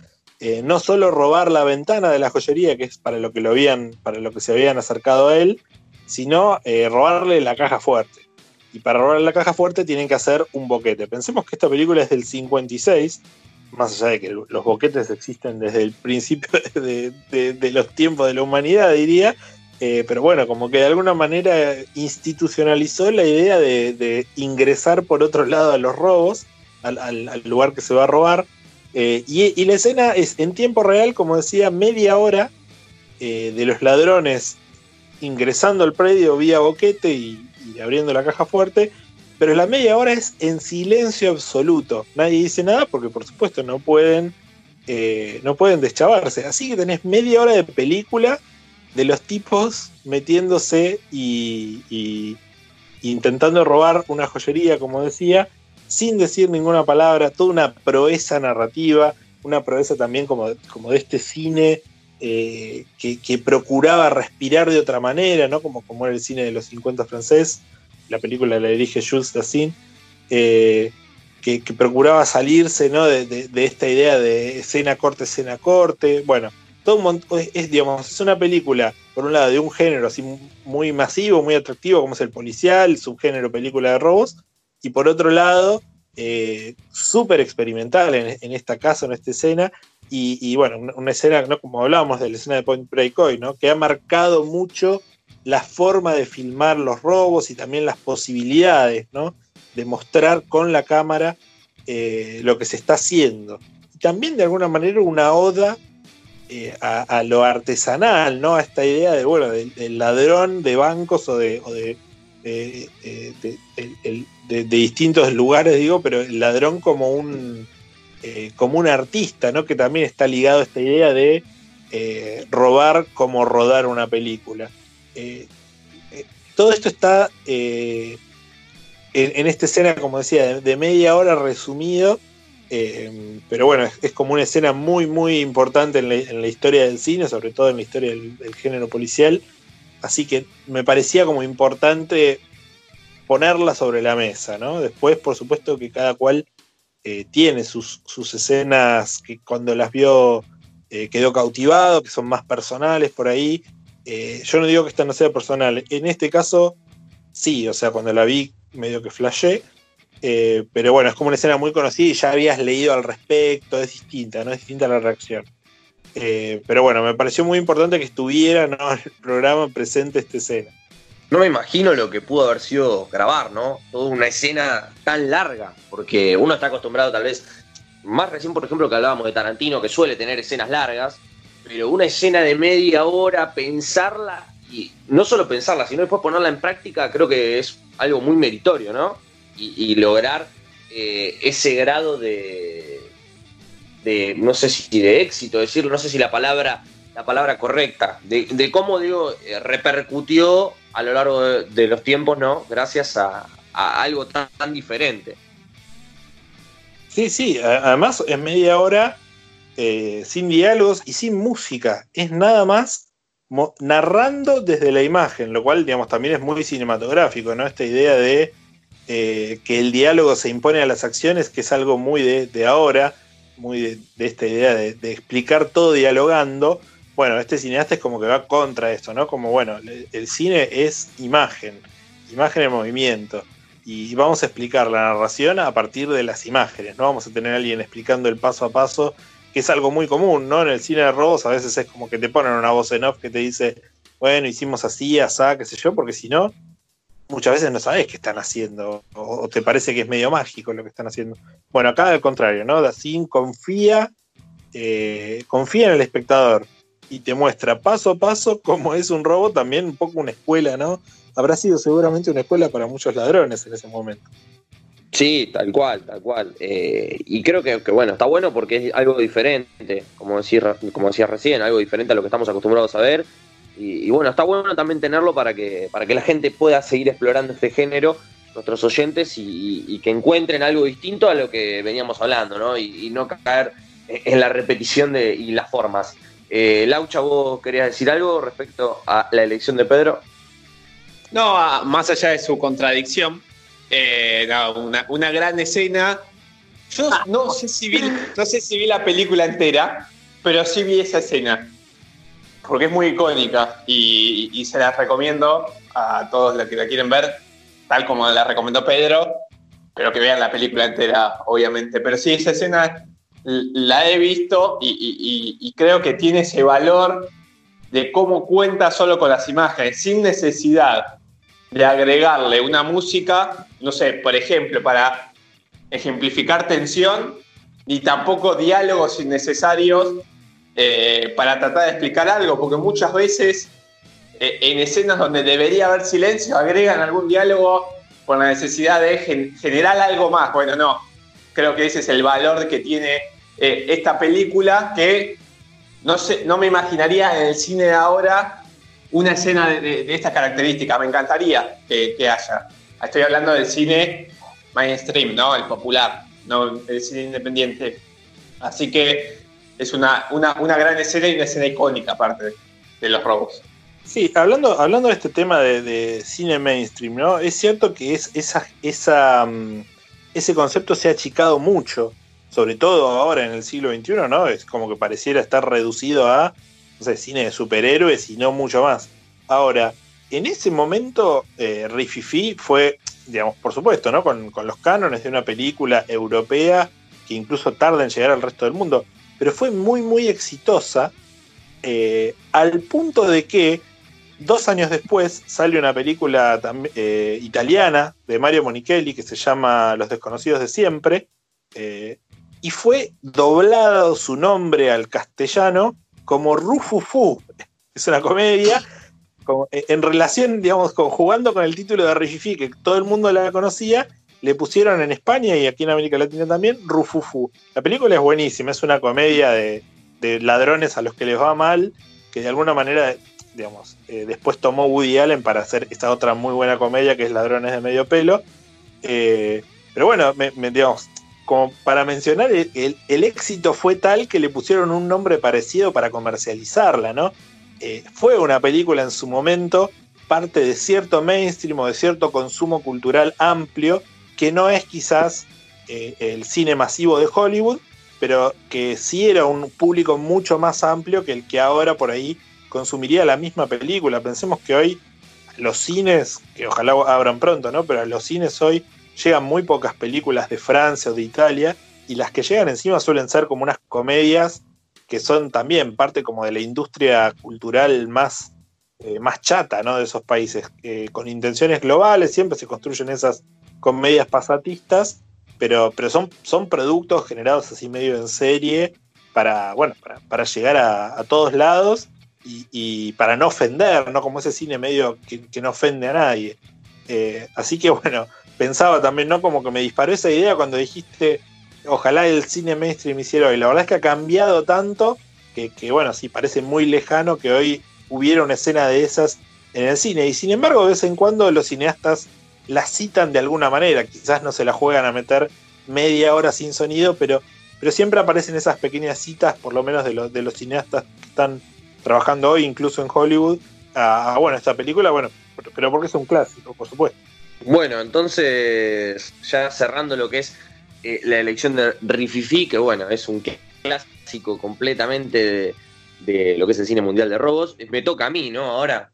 F: eh, no solo robar la ventana de la joyería, que es para lo que lo habían, para lo que se habían acercado a él, sino eh, robarle la caja fuerte. Y para robar la caja fuerte tienen que hacer un boquete. Pensemos que esta película es del 56, más allá de que los boquetes existen desde el principio *laughs* de, los tiempos de la humanidad, diría, eh, pero bueno, como que de alguna manera institucionalizó la idea de, ingresar por otro lado a los robos, al lugar que se va a robar. Eh, y, la escena es en tiempo real, como decía, media hora eh, de los ladrones ingresando al predio vía boquete y, abriendo la caja fuerte, pero la media hora es en silencio absoluto. Nadie dice nada porque por supuesto no pueden, eh, no pueden deschavarse. Así que tenés media hora de película de los tipos metiéndose y, intentando robar una joyería, como decía, sin decir ninguna palabra, toda una proeza narrativa, una proeza también como, como de este cine eh, que, que, procuraba respirar de otra manera, ¿no? como, como era el cine de los 50 francés la película la dirige Jules Dassin, eh, que, que, procuraba salirse ¿no? de, de, de, esta idea de escena corte, escena corte. Bueno, todo un montón, es, digamos, es una película, por un lado, de un género así muy masivo, muy atractivo, como es el policial, subgénero película de robos, y por otro lado, eh, súper experimental en, en, esta casa, en esta escena, y, y bueno, una, escena, ¿no? como hablábamos de la escena de Point Break hoy, ¿no? que ha marcado mucho la forma de filmar los robos y también las posibilidades, ¿no? De mostrar con la cámara eh, lo que se está haciendo. Y también de alguna manera una oda eh, a, lo artesanal, ¿no? A esta idea de, bueno, del, ladrón de bancos o de, de, de, distintos lugares, digo, pero el ladrón como un, eh, como un artista, ¿no? Que también está ligado a esta idea de eh, robar como rodar una película. Eh, eh, todo esto está eh, en, esta escena, como decía, de, media hora resumido, Eh, pero bueno, es, como una escena muy, muy importante en la, historia del cine, sobre todo en la historia del, género policial. Así que me parecía como importante ponerla sobre la mesa, ¿no? Después, por supuesto, que cada cual eh, tiene sus, escenas que cuando las vio eh, quedó cautivado, que son más personales por ahí. yo no digo que esta no sea personal. En este caso, sí, o sea, cuando la vi medio que flashé. Eh, pero bueno, es como una escena muy conocida y ya habías leído al respecto, es distinta, ¿no? Es distinta la reacción. Eh, pero bueno, me pareció muy importante que estuviera *laughs* en el programa presente esta escena.
D: No me imagino lo que pudo haber sido grabar, ¿no? Toda una escena tan larga, porque uno está acostumbrado tal vez, más recién por ejemplo que hablábamos de Tarantino, que suele tener escenas largas, pero una escena de media hora, pensarla, y no solo pensarla, sino después ponerla en práctica, creo que es algo muy meritorio, ¿no? y, lograr eh, ese grado de, de, no sé si de éxito, decirlo, no sé si la palabra, la palabra correcta, de, cómo digo, eh, repercutió a lo largo de, los tiempos, ¿no? Gracias a, algo tan, diferente.
F: Sí, sí, además es media hora eh, sin diálogos y sin música, es nada más narrando desde la imagen, lo cual, digamos, también es muy cinematográfico, ¿no? Esta idea de eh, que el diálogo se impone a las acciones, que es algo muy de, ahora, muy de, esta idea de, explicar todo dialogando. Bueno, este cineasta es como que va contra esto, ¿no? Como, bueno, el cine es imagen, imagen en movimiento. Y vamos a explicar la narración a partir de las imágenes, no vamos a tener a alguien explicando el paso a paso, que es algo muy común, ¿no? En el cine de robos a veces es como que te ponen una voz en off que te dice, bueno, hicimos así, asá, qué sé yo, porque si no, muchas veces no sabes qué están haciendo o, te parece que es medio mágico lo que están haciendo. Bueno, acá al contrario, ¿no? Dacin confía, eh, confía en el espectador y te muestra paso a paso cómo es un robo, también un poco una escuela, ¿no? Habrá sido seguramente una escuela para muchos ladrones en ese momento.
D: Sí, tal cual, tal cual. Eh, y creo que, bueno, está bueno porque es algo diferente, como decía, como decía recién, algo diferente a lo que estamos acostumbrados a ver y, bueno, está bueno también tenerlo para que, para que la gente pueda seguir explorando este género, nuestros oyentes, y, que encuentren algo distinto a lo que veníamos hablando, ¿no? Y, no caer en la repetición de, y las formas. Eh, Laucha, ¿vos querías decir algo respecto a la elección de Pedro?
E: No, más allá de su contradicción, eh, una, gran escena. Yo no sé, si no sé si vi la película entera, pero sí vi esa escena porque es muy icónica y, se la recomiendo a todos los que la quieren ver, tal como la recomendó Pedro, pero que vean la película entera, obviamente. Pero sí, esa escena la he visto y, creo que tiene ese valor de cómo cuenta solo con las imágenes, sin necesidad de agregarle una música, no sé, por ejemplo, para ejemplificar tensión, ni tampoco diálogos innecesarios eh, para tratar de explicar algo, porque muchas veces eh, en escenas donde debería haber silencio agregan algún diálogo con la necesidad de generar algo más. Bueno, no, creo que ese es el valor que tiene eh, esta película, que no, sé, no me imaginaría en el cine de ahora una escena de, esta característica, me encantaría que, que, haya. Estoy hablando del cine mainstream, ¿no? El popular, no el cine independiente. Así que es una, gran escena y una escena icónica aparte de, los robos.
F: Sí, hablando, hablando de este tema de, cine mainstream, ¿no? Es cierto que es, esa, mm, ese concepto se ha achicado mucho, sobre todo ahora en el siglo XXI, ¿no? Es como que pareciera estar reducido a no cine de superhéroes y no mucho más. Ahora, en ese momento, eh, Rififi fue, digamos, por supuesto, ¿no? Con, con los cánones de una película europea que incluso tarda en llegar al resto del mundo pero fue muy, muy exitosa, eh, al punto de que dos años después sale una película eh, italiana de Mario Monichelli que se llama Los desconocidos de siempre, eh, y fue doblado su nombre al castellano como Rufufu. Es una comedia en relación, digamos, jugando con el título de Rififi, que todo el mundo la conocía, le pusieron en España y aquí en América Latina también Rufufu. La película es buenísima, es una comedia de, ladrones a los que les va mal, que de alguna manera, digamos, eh, después tomó Woody Allen para hacer esta otra muy buena comedia que es Ladrones de Medio Pelo. Eh, pero bueno, digamos, como para mencionar, el, el, éxito fue tal que le pusieron un nombre parecido para comercializarla, ¿no? Eh, fue una película en su momento parte de cierto mainstream o de cierto consumo cultural amplio, que no es quizás eh, el cine masivo de Hollywood, pero que sí era un público mucho más amplio que el que ahora por ahí consumiría la misma película. Pensemos que hoy los cines, que ojalá abran pronto, ¿no? Pero a los cines hoy llegan muy pocas películas de Francia o de Italia y las que llegan encima suelen ser como unas comedias que son también parte como de la industria cultural más, eh, más chata ¿no? de esos países, con intenciones globales, siempre se construyen esas comedias pasatistas, pero, pero son, son productos generados así medio en serie para, bueno, para, llegar a, todos lados y, para no ofender, ¿no? Como ese cine medio que, no ofende a nadie. Eh, así que bueno, pensaba también, ¿no? Como que me disparó esa idea cuando dijiste, ojalá el cine mainstream hiciera hoy. La verdad es que ha cambiado tanto que, bueno, sí, parece muy lejano que hoy hubiera una escena de esas en el cine. Y sin embargo, de vez en cuando los cineastas la citan de alguna manera. Quizás no se la juegan a meter media hora sin sonido, pero, pero siempre aparecen esas pequeñas citas, por lo menos de, los, de los cineastas que están trabajando hoy, incluso en Hollywood, a, bueno, esta película, bueno, pero porque es un clásico, por supuesto.
D: Bueno, entonces, ya cerrando lo que es eh, la elección de Rififi, que bueno, es un clásico completamente de, lo que es el cine mundial de robos, me toca a mí, ¿no? Ahora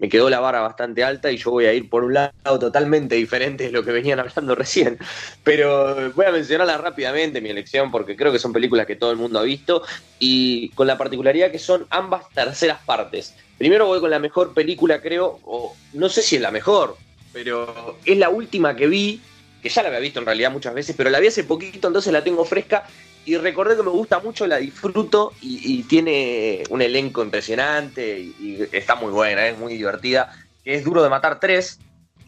D: me, quedó la vara bastante alta y yo voy a ir por un lado totalmente diferente de lo que venían hablando *laughs* recién. Pero voy a mencionarla rápidamente, mi elección, porque creo que son películas que todo el mundo ha visto y con la particularidad que son ambas terceras partes. Primero voy con la mejor película, creo, o no sé si es la mejor, pero es la última que vi, que ya la había visto en realidad muchas veces, pero la vi hace poquito, entonces la tengo fresca y recordé que me gusta mucho, la disfruto y, tiene un elenco impresionante y, está muy buena, es muy divertida, que es Duro de Matar 3,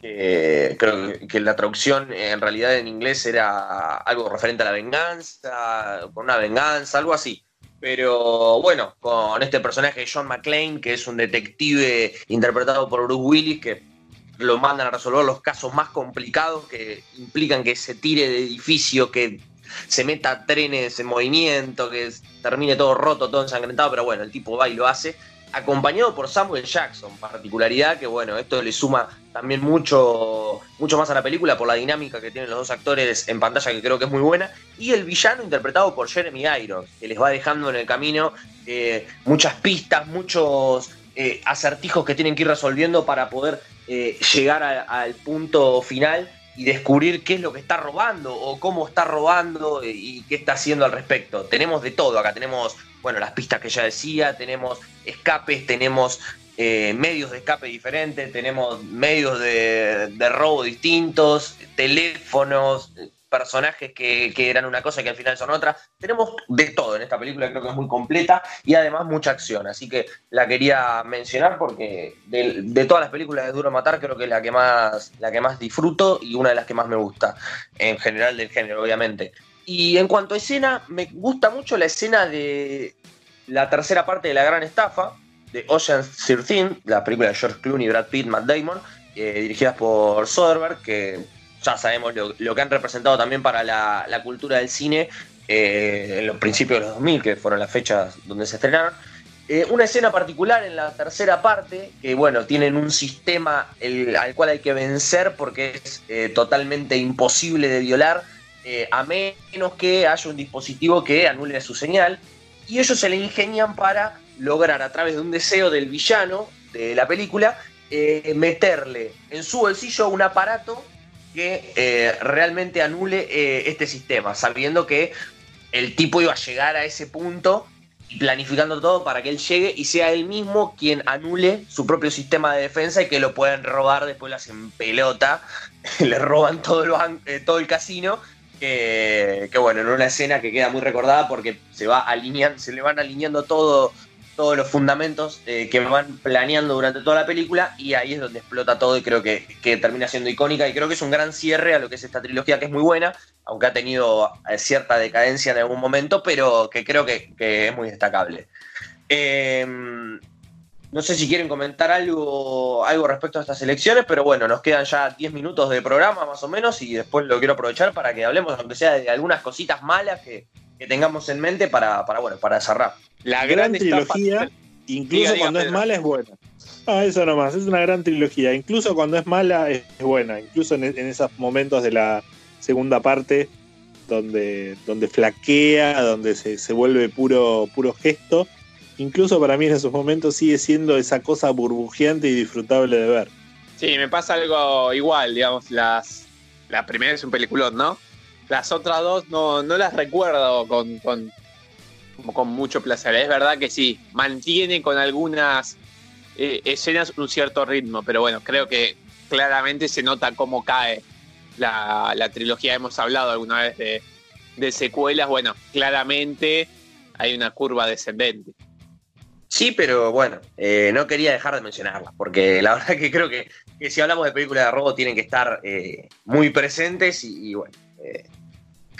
D: creo que la traducción en realidad en inglés era algo referente a la venganza, con una venganza, algo así. Pero bueno, con este personaje John McClane, que es un detective interpretado por Bruce Willis, que lo mandan a resolver los casos más complicados que implican que se tire de edificio, que se meta trenes en movimiento, que termine todo roto, todo ensangrentado, pero bueno, el tipo va y lo hace, acompañado por Samuel Jackson, particularidad que bueno, esto le suma también mucho, mucho más a la película por la dinámica que tienen los dos actores en pantalla, que creo que es muy buena, y el villano interpretado por Jeremy Irons, que les va dejando en el camino eh, muchas pistas, muchos eh, acertijos que tienen que ir resolviendo para poder eh, llegar al punto final y descubrir qué es lo que está robando o cómo está robando y qué está haciendo al respecto. Tenemos de todo acá, tenemos, bueno, las pistas que ya decía, tenemos escapes, tenemos eh, medios de escape diferentes, tenemos medios de, de robo distintos, teléfonos, personajes que, eran una cosa y que al final son otra. Tenemos de todo en esta película, creo que es muy completa y además mucha acción. Así que la quería mencionar porque de, todas las películas de Duro Matar, creo que es la que, más, la que más disfruto y una de las que más me gusta, en general del género, obviamente. Y en cuanto a escena, me gusta mucho la escena de la tercera parte de La Gran Estafa, de Ocean's 13, la película de George Clooney, Brad Pitt, Matt Damon, eh, dirigidas por Soderbergh, que ya sabemos lo, que han representado también para la, cultura del cine eh, en los principios de los 2000, que fueron las fechas donde se estrenaron. Eh, una escena particular en la tercera parte, que bueno, tienen un sistema al cual hay que vencer porque es eh, totalmente imposible de violar, a menos que haya un dispositivo que anule su señal. Y ellos se le ingenian para lograr a través de un deseo del villano de la película, meterle en su bolsillo un aparato que eh, realmente anule eh, este sistema, sabiendo que el tipo iba a llegar a ese punto y planificando todo para que él llegue y sea él mismo quien anule su propio sistema de defensa y que lo puedan robar, después lo hacen pelota, *laughs* le roban todo, eh, todo el casino. Que, que, bueno, en una escena que queda muy recordada porque se va alineando, se le van alineando todo todos los fundamentos eh, que van planeando durante toda la película y ahí es donde explota todo y creo que, termina siendo icónica y creo que es un gran cierre a lo que es esta trilogía que es muy buena, aunque ha tenido eh, cierta decadencia en algún momento, pero que creo que, es muy destacable. Em, No sé si quieren comentar algo, algo respecto a estas elecciones, pero bueno, nos quedan ya 10 minutos de programa más o menos y después lo quiero aprovechar para que hablemos, aunque sea de algunas cositas malas que, tengamos en mente para, para, bueno, para cerrar.
F: La gran, trilogía, incluso cuando es mala, es buena. Ah, eso nomás, es una gran trilogía. Incluso cuando es mala, es buena. Incluso en, esos momentos de la segunda parte, donde, donde flaquea, donde se, se vuelve puro, puro gesto incluso para mí en esos momentos sigue siendo esa cosa burbujeante y disfrutable de ver.
E: Sí, me pasa algo igual, digamos, las la primera es un peliculón, ¿no? Las otras dos no, no las recuerdo con, con, con, mucho placer. Es verdad que sí, mantiene con algunas eh, escenas un cierto ritmo, pero bueno, creo que claramente se nota cómo cae la, la trilogía. Hemos hablado alguna vez de, de secuelas, bueno, claramente hay una curva descendente.
D: Sí, pero bueno, eh, no quería dejar de mencionarlas, porque la *laughs* verdad que creo que, si hablamos de películas de robo tienen que estar eh, muy presentes y, bueno,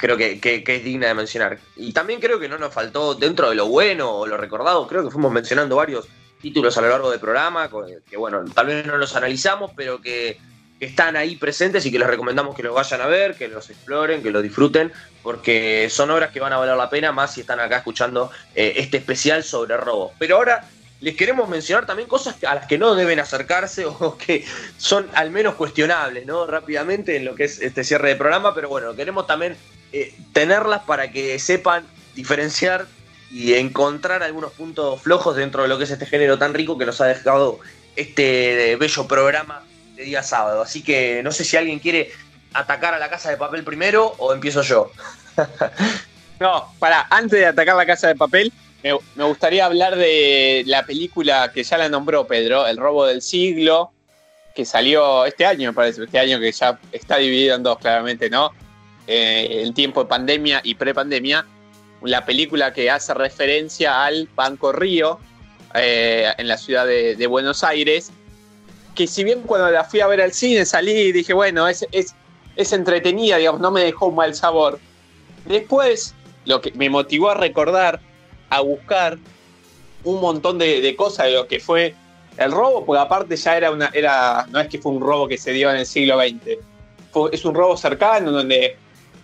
D: creo que, es digna de mencionar. Y también creo que no nos faltó, dentro de lo bueno o lo recordado, creo que fuimos mencionando varios títulos a lo largo del programa, que bueno, tal vez no los analizamos, pero que que están ahí presentes y que les recomendamos que los vayan a ver, que los exploren, que los disfruten, porque son obras que van a valer la pena, más si están acá escuchando eh, este especial sobre robos. Pero ahora les queremos mencionar también cosas a las que no deben acercarse *laughs* o que son al menos cuestionables, ¿no? Rápidamente en lo que es este cierre de programa, pero bueno, queremos también eh, tenerlas para que sepan diferenciar y encontrar algunos puntos flojos dentro de lo que es este género tan rico que nos ha dejado este bello programa día sábado. Así que no sé si alguien quiere atacar a la casa de papel primero o empiezo yo. *laughs*
E: no, para, antes de atacar la casa de papel, me, gustaría hablar de la película que ya la nombró Pedro, El robo del siglo, que salió este año, me parece, este año que ya está dividido en dos, claramente, ¿no? Eh, el tiempo de pandemia y prepandemia. La película que hace referencia al Banco Río eh, en la ciudad de Buenos Aires que si bien cuando la fui a ver al cine salí y dije, bueno, es, es, entretenida, digamos, no me dejó un mal sabor. Después, lo que me motivó a recordar, a buscar un montón de, cosas de lo que fue el robo, porque aparte ya era una, era, no es que fue un robo que se dio en el siglo XX, es un robo cercano donde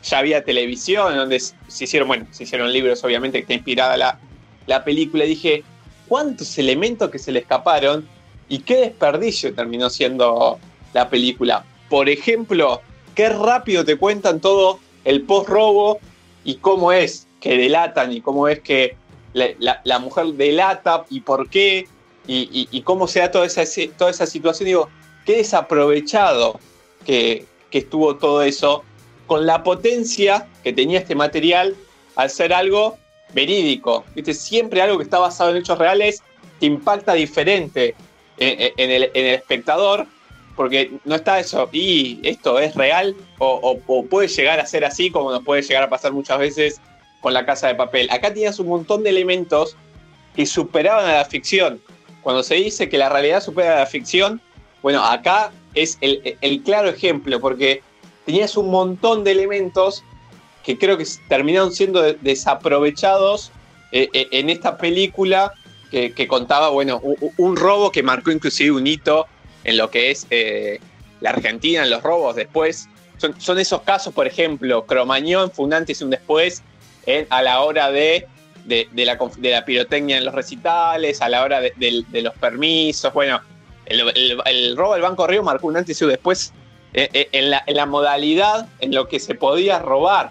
E: ya había televisión, donde se hicieron, bueno, se hicieron libros obviamente que está inspirada la, la película, y dije, ¿cuántos elementos que se le escaparon? Y qué desperdicio terminó siendo la película. Por ejemplo, qué rápido te cuentan todo el post-robo y cómo es que delatan y cómo es que la, mujer delata y por qué y, cómo se da toda esa, toda esa situación. Digo, qué desaprovechado que, que estuvo todo eso con la potencia que tenía este material al ser algo verídico. ¿Viste? Siempre algo que está basado en hechos reales te impacta diferente en, el, espectador, porque no está eso, y esto es real, o, puede llegar a ser así, como nos puede llegar a pasar muchas veces con la casa de papel. Acá tenías un montón de elementos que superaban a la ficción. Cuando se dice que la realidad supera a la ficción, bueno, acá es el, claro ejemplo, porque tenías un montón de elementos que creo que terminaron siendo desaprovechados eh, eh, en esta película que, contaba, bueno, un, robo que marcó inclusive un hito en lo que es eh, la Argentina, en los robos después. Son, esos casos, por ejemplo, Cromañón fue un antes y un después a la hora de, de, la, de, la, pirotecnia en los recitales, a la hora de, los permisos. Bueno, el, robo del Banco Río marcó un antes y un después en, la, en la modalidad en lo que se podía robar.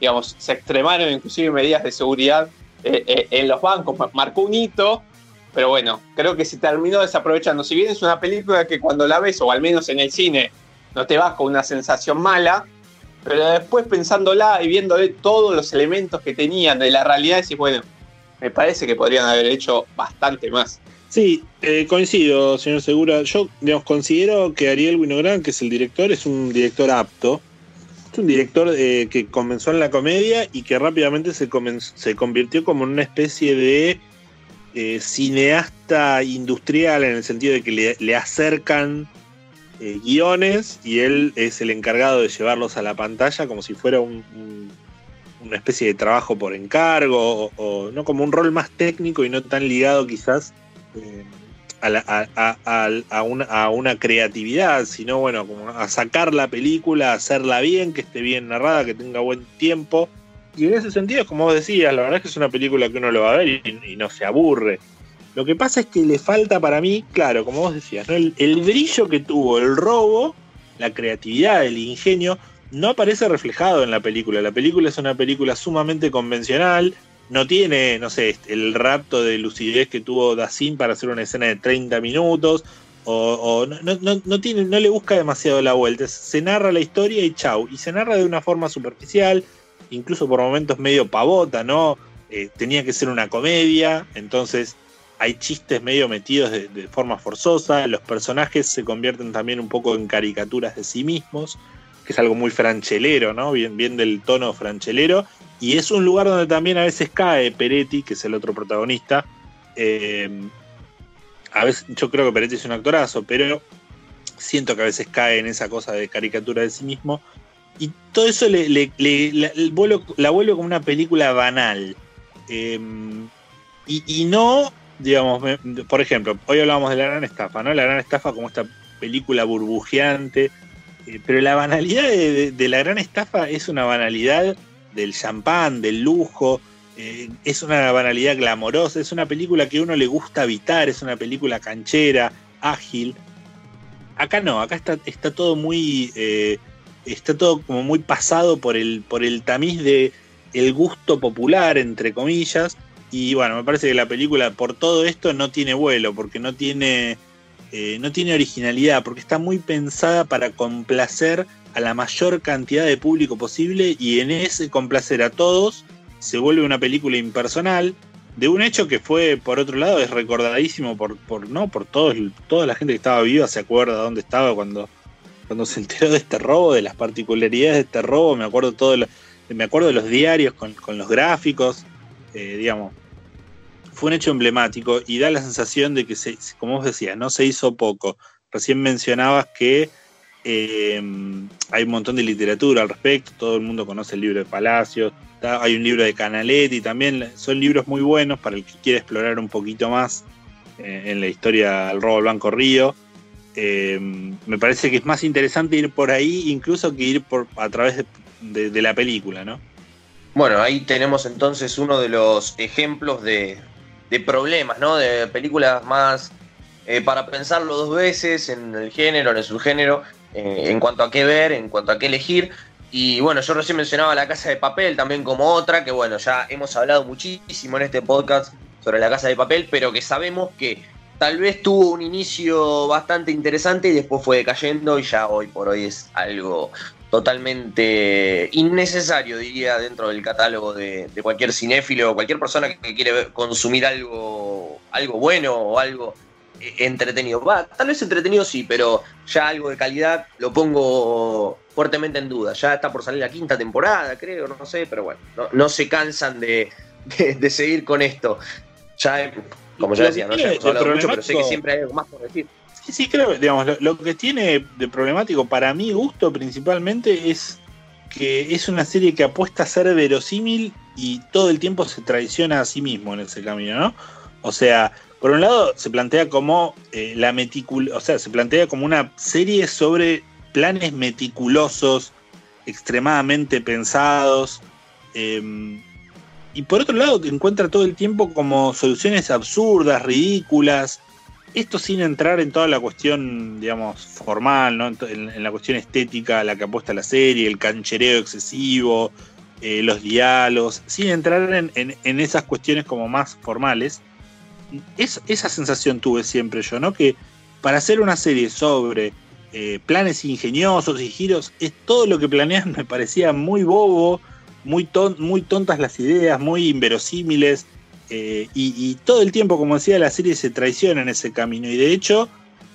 E: Digamos, se extremaron inclusive medidas de seguridad eh, eh, en los bancos, marcó un hito, pero bueno, creo que se terminó desaprovechando. Si bien es una película que cuando la ves, o al menos en el cine, no te vas con una sensación mala, pero después pensándola y viéndole todos los elementos que tenían de la realidad, decís, bueno, me parece que podrían haber hecho bastante más.
F: Sí, eh, coincido, señor Segura. Yo digamos, considero que Ariel Winograd, que es el director, es un director apto un director eh, que comenzó en la comedia y que rápidamente se, se convirtió como en una especie de eh, cineasta industrial en el sentido de que le, acercan eh, guiones y él es el encargado de llevarlos a la pantalla como si fuera una especie de trabajo por encargo o, no como un rol más técnico y no tan ligado quizás a, a- una, a una creatividad, sino bueno, como a sacar la película, a hacerla bien, que esté bien narrada, que tenga buen tiempo. Y en ese sentido, como vos decías, la verdad es que es una película que uno lo va a ver y, no se aburre. Lo que pasa es que le falta para mí, claro, como vos decías, el brillo que tuvo el robo, la creatividad, el ingenio, no aparece reflejado en la película. La película es una película sumamente convencional, no tiene, no sé, el rapto de lucidez que tuvo Dacin para hacer una escena de 30 minutos, o, o no, no- no- tiene, no le busca demasiado la vuelta. Se narra la historia y chau. Y se narra de una forma superficial, incluso por momentos medio pavota, ¿no? Eh, tenía que ser una comedia, entonces hay chistes medio metidos de, de forma forzosa, los personajes se convierten también un poco en caricaturas de sí mismos, que es algo muy franchelero, ¿no? Bien, del tono franchelero, y es un lugar donde también a veces cae Peretti, que es el otro protagonista. Eh, a veces, yo creo que Peretti es un actorazo, pero siento que a veces cae en esa cosa de caricatura de sí mismo. Y todo eso le, le- la, vuelve como una película banal. Eh, y, no, digamos, por ejemplo, hoy hablábamos de la gran estafa, ¿no? La gran estafa como esta película burbujeante. Eh, pero la banalidad de, la gran estafa es una banalidad del champán, del lujo, eh, es una banalidad glamorosa, es una película que uno le gusta habitar, es una película canchera, ágil. Acá no, acá está, está todo muy. eh, está todo como muy pasado por el, por el tamiz de el gusto popular, entre comillas. Y bueno, me parece que la película, por todo esto, no tiene vuelo, porque no tiene. Eh, no tiene originalidad, porque está muy pensada para complacer a la mayor cantidad de público posible y en ese complacer a todos se vuelve una película impersonal de un hecho que fue, por otro lado, es recordadísimo por, por, ¿no? por todos, toda la gente que estaba viva, se acuerda dónde estaba cuando, cuando se enteró de este robo, de las particularidades de este robo, me acuerdo todo lo- me acuerdo de los diarios con, con los gráficos, eh, digamos, fue un hecho emblemático y da la sensación de que, se, como vos decías, no se hizo poco. Recién mencionabas que eh, hay un montón de literatura al respecto, todo el mundo conoce el libro de Palacios, hay un libro de Canaletti también, son libros muy buenos para el que quiere explorar un poquito más eh, en la historia del robo al Banco Río. Eh, me parece que es más interesante ir por ahí incluso que ir por a través de- de la película, ¿no?
D: Bueno, ahí tenemos entonces uno de los ejemplos de, de problemas, ¿no? De películas más eh, para pensarlo dos veces en el género, en el subgénero, en cuanto a qué ver, en cuanto a qué elegir. Y bueno, yo recién mencionaba La Casa de Papel también como otra, que bueno, ya hemos hablado muchísimo en este podcast sobre La Casa de Papel, pero que sabemos que tal vez tuvo un inicio bastante interesante y después fue decayendo y ya hoy por hoy es algo totalmente innecesario, diría, dentro del catálogo de, de cualquier cinéfilo o cualquier persona que, que quiere consumir algo, algo bueno o algo eh, entretenido. Va, tal vez entretenido sí, pero ya algo de calidad lo pongo fuertemente en duda. Ya está por salir la quinta temporada, creo, no sé, pero bueno, no, no se cansan de, de- de seguir con esto. Ya, eh, como ya decía, ¿no? ya hemos hablado mucho, pero sé que siempre hay algo más por decir.
F: Sí, sí, creo digamos, lo, que tiene de problemático para mi gusto principalmente es que es una serie que apuesta a ser verosímil y todo el tiempo se traiciona a sí mismo en ese camino, ¿no? O sea, por un lado se plantea como eh, la meticul o sea, se plantea como una serie sobre planes meticulosos, extremadamente pensados. eh, y por otro lado, encuentra todo el tiempo como soluciones absurdas, ridículas, esto sin entrar en toda la cuestión, digamos, formal, ¿no? en, la cuestión estética la que apuesta la serie, el canchereo excesivo, eh, los diálogos, sin entrar en, en- en esas cuestiones como más formales. Es, esa sensación tuve siempre yo, ¿no? Que para hacer una serie sobre eh, planes ingeniosos y giros, es todo lo que planean me parecía muy bobo, muy, ton- muy tontas las ideas, muy inverosímiles. Eh, y, todo el tiempo, como decía, la serie se traiciona en ese camino. Y de hecho,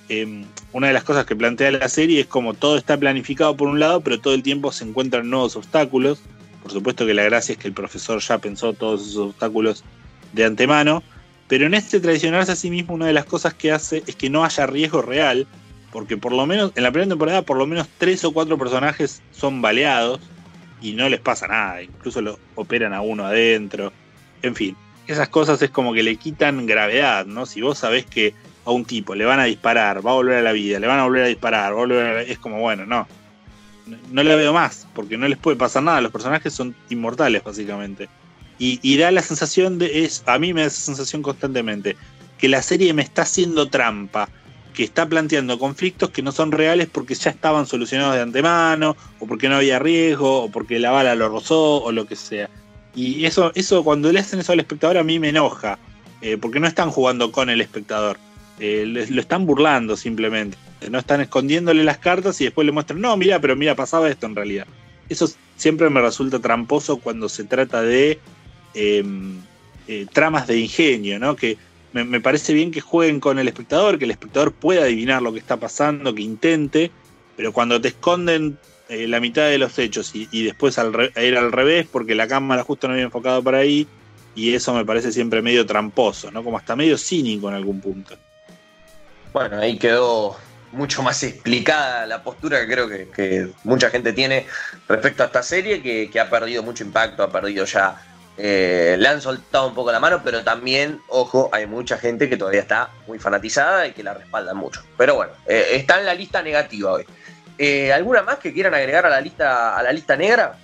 F: eh, una de las cosas que plantea la serie es como todo está planificado por un lado, pero todo el tiempo se encuentran nuevos obstáculos. Por supuesto que la gracia es que el profesor ya pensó todos esos obstáculos de antemano. Pero en este traicionarse a sí mismo, una de las cosas que hace es que no haya riesgo real. Porque por lo menos, en la primera temporada, por lo menos tres o cuatro personajes son baleados y no les pasa nada. Incluso lo operan a uno adentro. En fin, esas cosas es como que le quitan gravedad, ¿no? Si vos sabés que a un tipo, le van a disparar, va a volver a la vida, le van a volver a disparar, va a volver a... es como, bueno, no. No le veo más, porque no les puede pasar nada, los personajes son inmortales básicamente. Y, y da la sensación de, es, a mí me da esa sensación constantemente, que la serie me está haciendo trampa, que está planteando conflictos que no son reales porque ya estaban solucionados de antemano, o porque no había riesgo, o porque la bala lo rozó, o lo que sea. Y eso, eso cuando le hacen eso al espectador a mí me enoja, eh, porque no están jugando con el espectador, eh, lo están burlando simplemente, no están escondiéndole las cartas y después le muestran, no, mira, pero mira, pasaba esto en realidad. Eso siempre me resulta tramposo cuando se trata de em, eh, tramas de ingenio, ¿no? Que me, parece bien que jueguen con el espectador, que el espectador pueda adivinar lo que está pasando, que intente, pero cuando te esconden eh, la mitad de los hechos y, después ir al revés porque la cámara justo no había enfocado para ahí, y eso me parece siempre medio tramposo, ¿no? Como hasta medio cínico en algún punto.
D: Bueno, ahí quedó mucho más explicada la postura que creo que, mucha gente tiene respecto a esta serie, que ha perdido mucho impacto, ha perdido ya eh, le han soltado un poco la mano, pero también, ojo, hay mucha gente que todavía está muy fanatizada y que la respalda mucho. Pero bueno, eh, está en la lista negativa hoy. Eh, ¿Alguna más que quieran agregar a la lista, a la lista negra?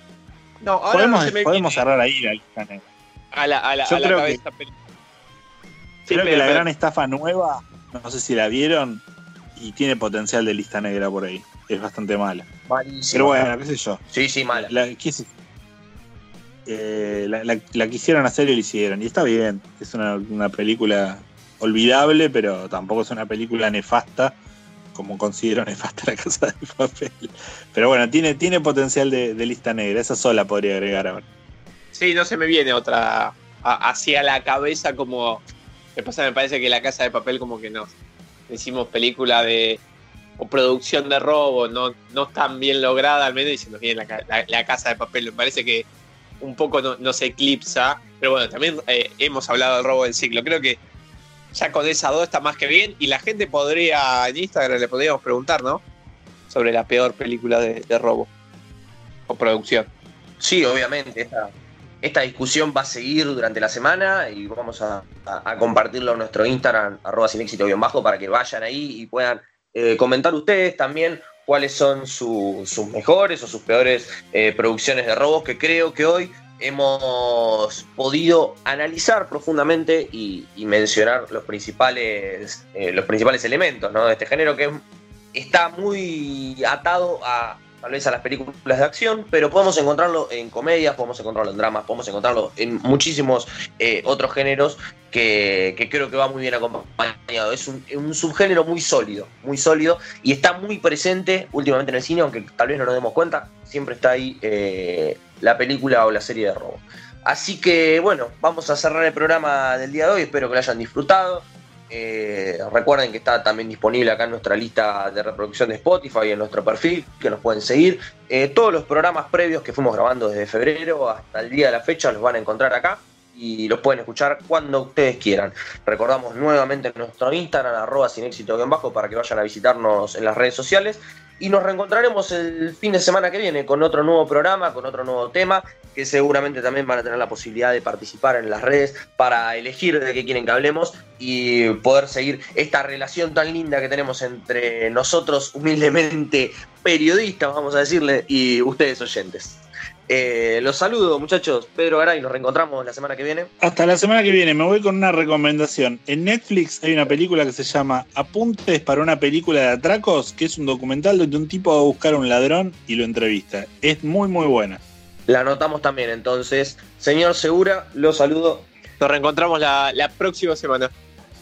F: No, ahora podemos, no podemos cerrar ahí la lista negra.
E: A la, a la, Yo creo
F: cabeza. Que, creo que la gran estafa nueva, no sé si la vieron, y tiene potencial de lista negra por ahí. Es bastante mala. Pero bueno, qué sé yo.
D: Sí, sí, mala.
F: La, ¿qué es? Eh, la, quisieron hacer y lo hicieron. Y está bien, es una, película olvidable, pero tampoco es una película nefasta, como considero nefasta la casa de papel. Pero bueno, tiene, tiene potencial de, lista negra, esa sola podría agregar ahora.
E: Sí, no se me viene otra hacia la cabeza como... Me pasa, me parece que la casa de papel como que no. Decimos película de o producción de robo no, no tan bien lograda, al menos y se nos viene la, casa de papel. Me parece que un poco no, se eclipsa. Pero bueno, también eh, hemos hablado del robo del ciclo. Creo que ya con esa dos está más que bien. Y la gente podría, en Instagram le podríamos preguntar, ¿no? Sobre la peor película de, robo o producción.
D: Sí, obviamente. Esta, discusión va a seguir durante la semana y vamos a, compartirlo en nuestro Instagram, arroba sin éxito bien bajo, para que vayan ahí y puedan eh, comentar ustedes también cuáles son sus mejores o sus peores eh, producciones de robos, que creo que hoy hemos podido analizar profundamente y, mencionar los principales, eh, los principales elementos de este género que está muy atado a, tal vez a las películas de acción, pero podemos encontrarlo en comedias, podemos encontrarlo en dramas, podemos encontrarlo en muchísimos eh, otros géneros que, creo que va muy bien acompañado. Es un, subgénero muy sólido, muy sólido y está muy presente últimamente en el cine, aunque tal vez no nos demos cuenta, siempre está ahí eh, la película o la serie de robo. Así que bueno, vamos a cerrar el programa del día de hoy, espero que lo hayan disfrutado. Eh, recuerden que está también disponible acá en nuestra lista de reproducción de Spotify en nuestro perfil, que nos pueden seguir. Eh, todos los programas previos que fuimos grabando desde febrero hasta el día de la fecha los van a encontrar acá y los pueden escuchar cuando ustedes quieran. Recordamos nuevamente nuestro Instagram, arroba sin éxito bien bajo, para que vayan a visitarnos en las redes sociales. Y nos reencontraremos el fin de semana que viene con otro nuevo programa, con otro nuevo tema, que seguramente también van a tener la posibilidad de participar en las redes para elegir de qué quieren que hablemos y poder seguir esta relación tan linda que tenemos entre nosotros, humildemente periodistas, vamos a decirle, y ustedes oyentes. Eh, los saludo, muchachos. Pedro Garay, nos reencontramos la semana que viene.
F: Hasta la semana que viene. Me voy con una recomendación. En Netflix hay una película que se llama Apuntes para una película de atracos, que es un documental donde un tipo va a buscar a un ladrón y lo entrevista. Es muy, muy buena.
D: La anotamos también, entonces. Señor Segura, lo saludo.
E: Nos reencontramos la, la próxima semana.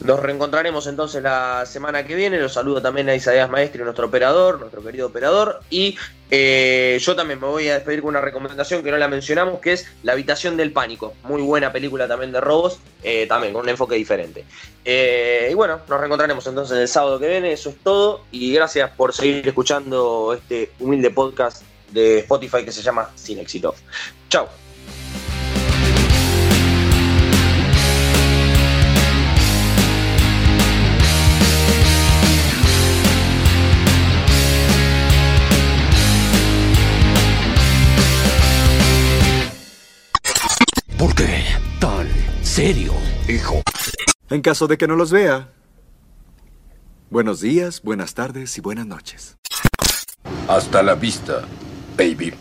D: Nos reencontraremos entonces la semana que viene. Los saludo también a Isaías Maestri, nuestro operador, nuestro querido operador. Y eh, yo también me voy a despedir con una recomendación que no la mencionamos, que es La Habitación del Pánico. Muy buena película también de robos, eh, también con un enfoque diferente. Eh, y bueno, nos reencontraremos entonces el sábado que viene. Eso es todo. Y gracias por seguir escuchando este humilde podcast de Spotify que se llama Sin Éxito. Chao.
A: Serio, hijo.
G: En caso de que no los vea,
A: Buenos días, buenas tardes y buenas noches.
H: Hasta la vista, baby.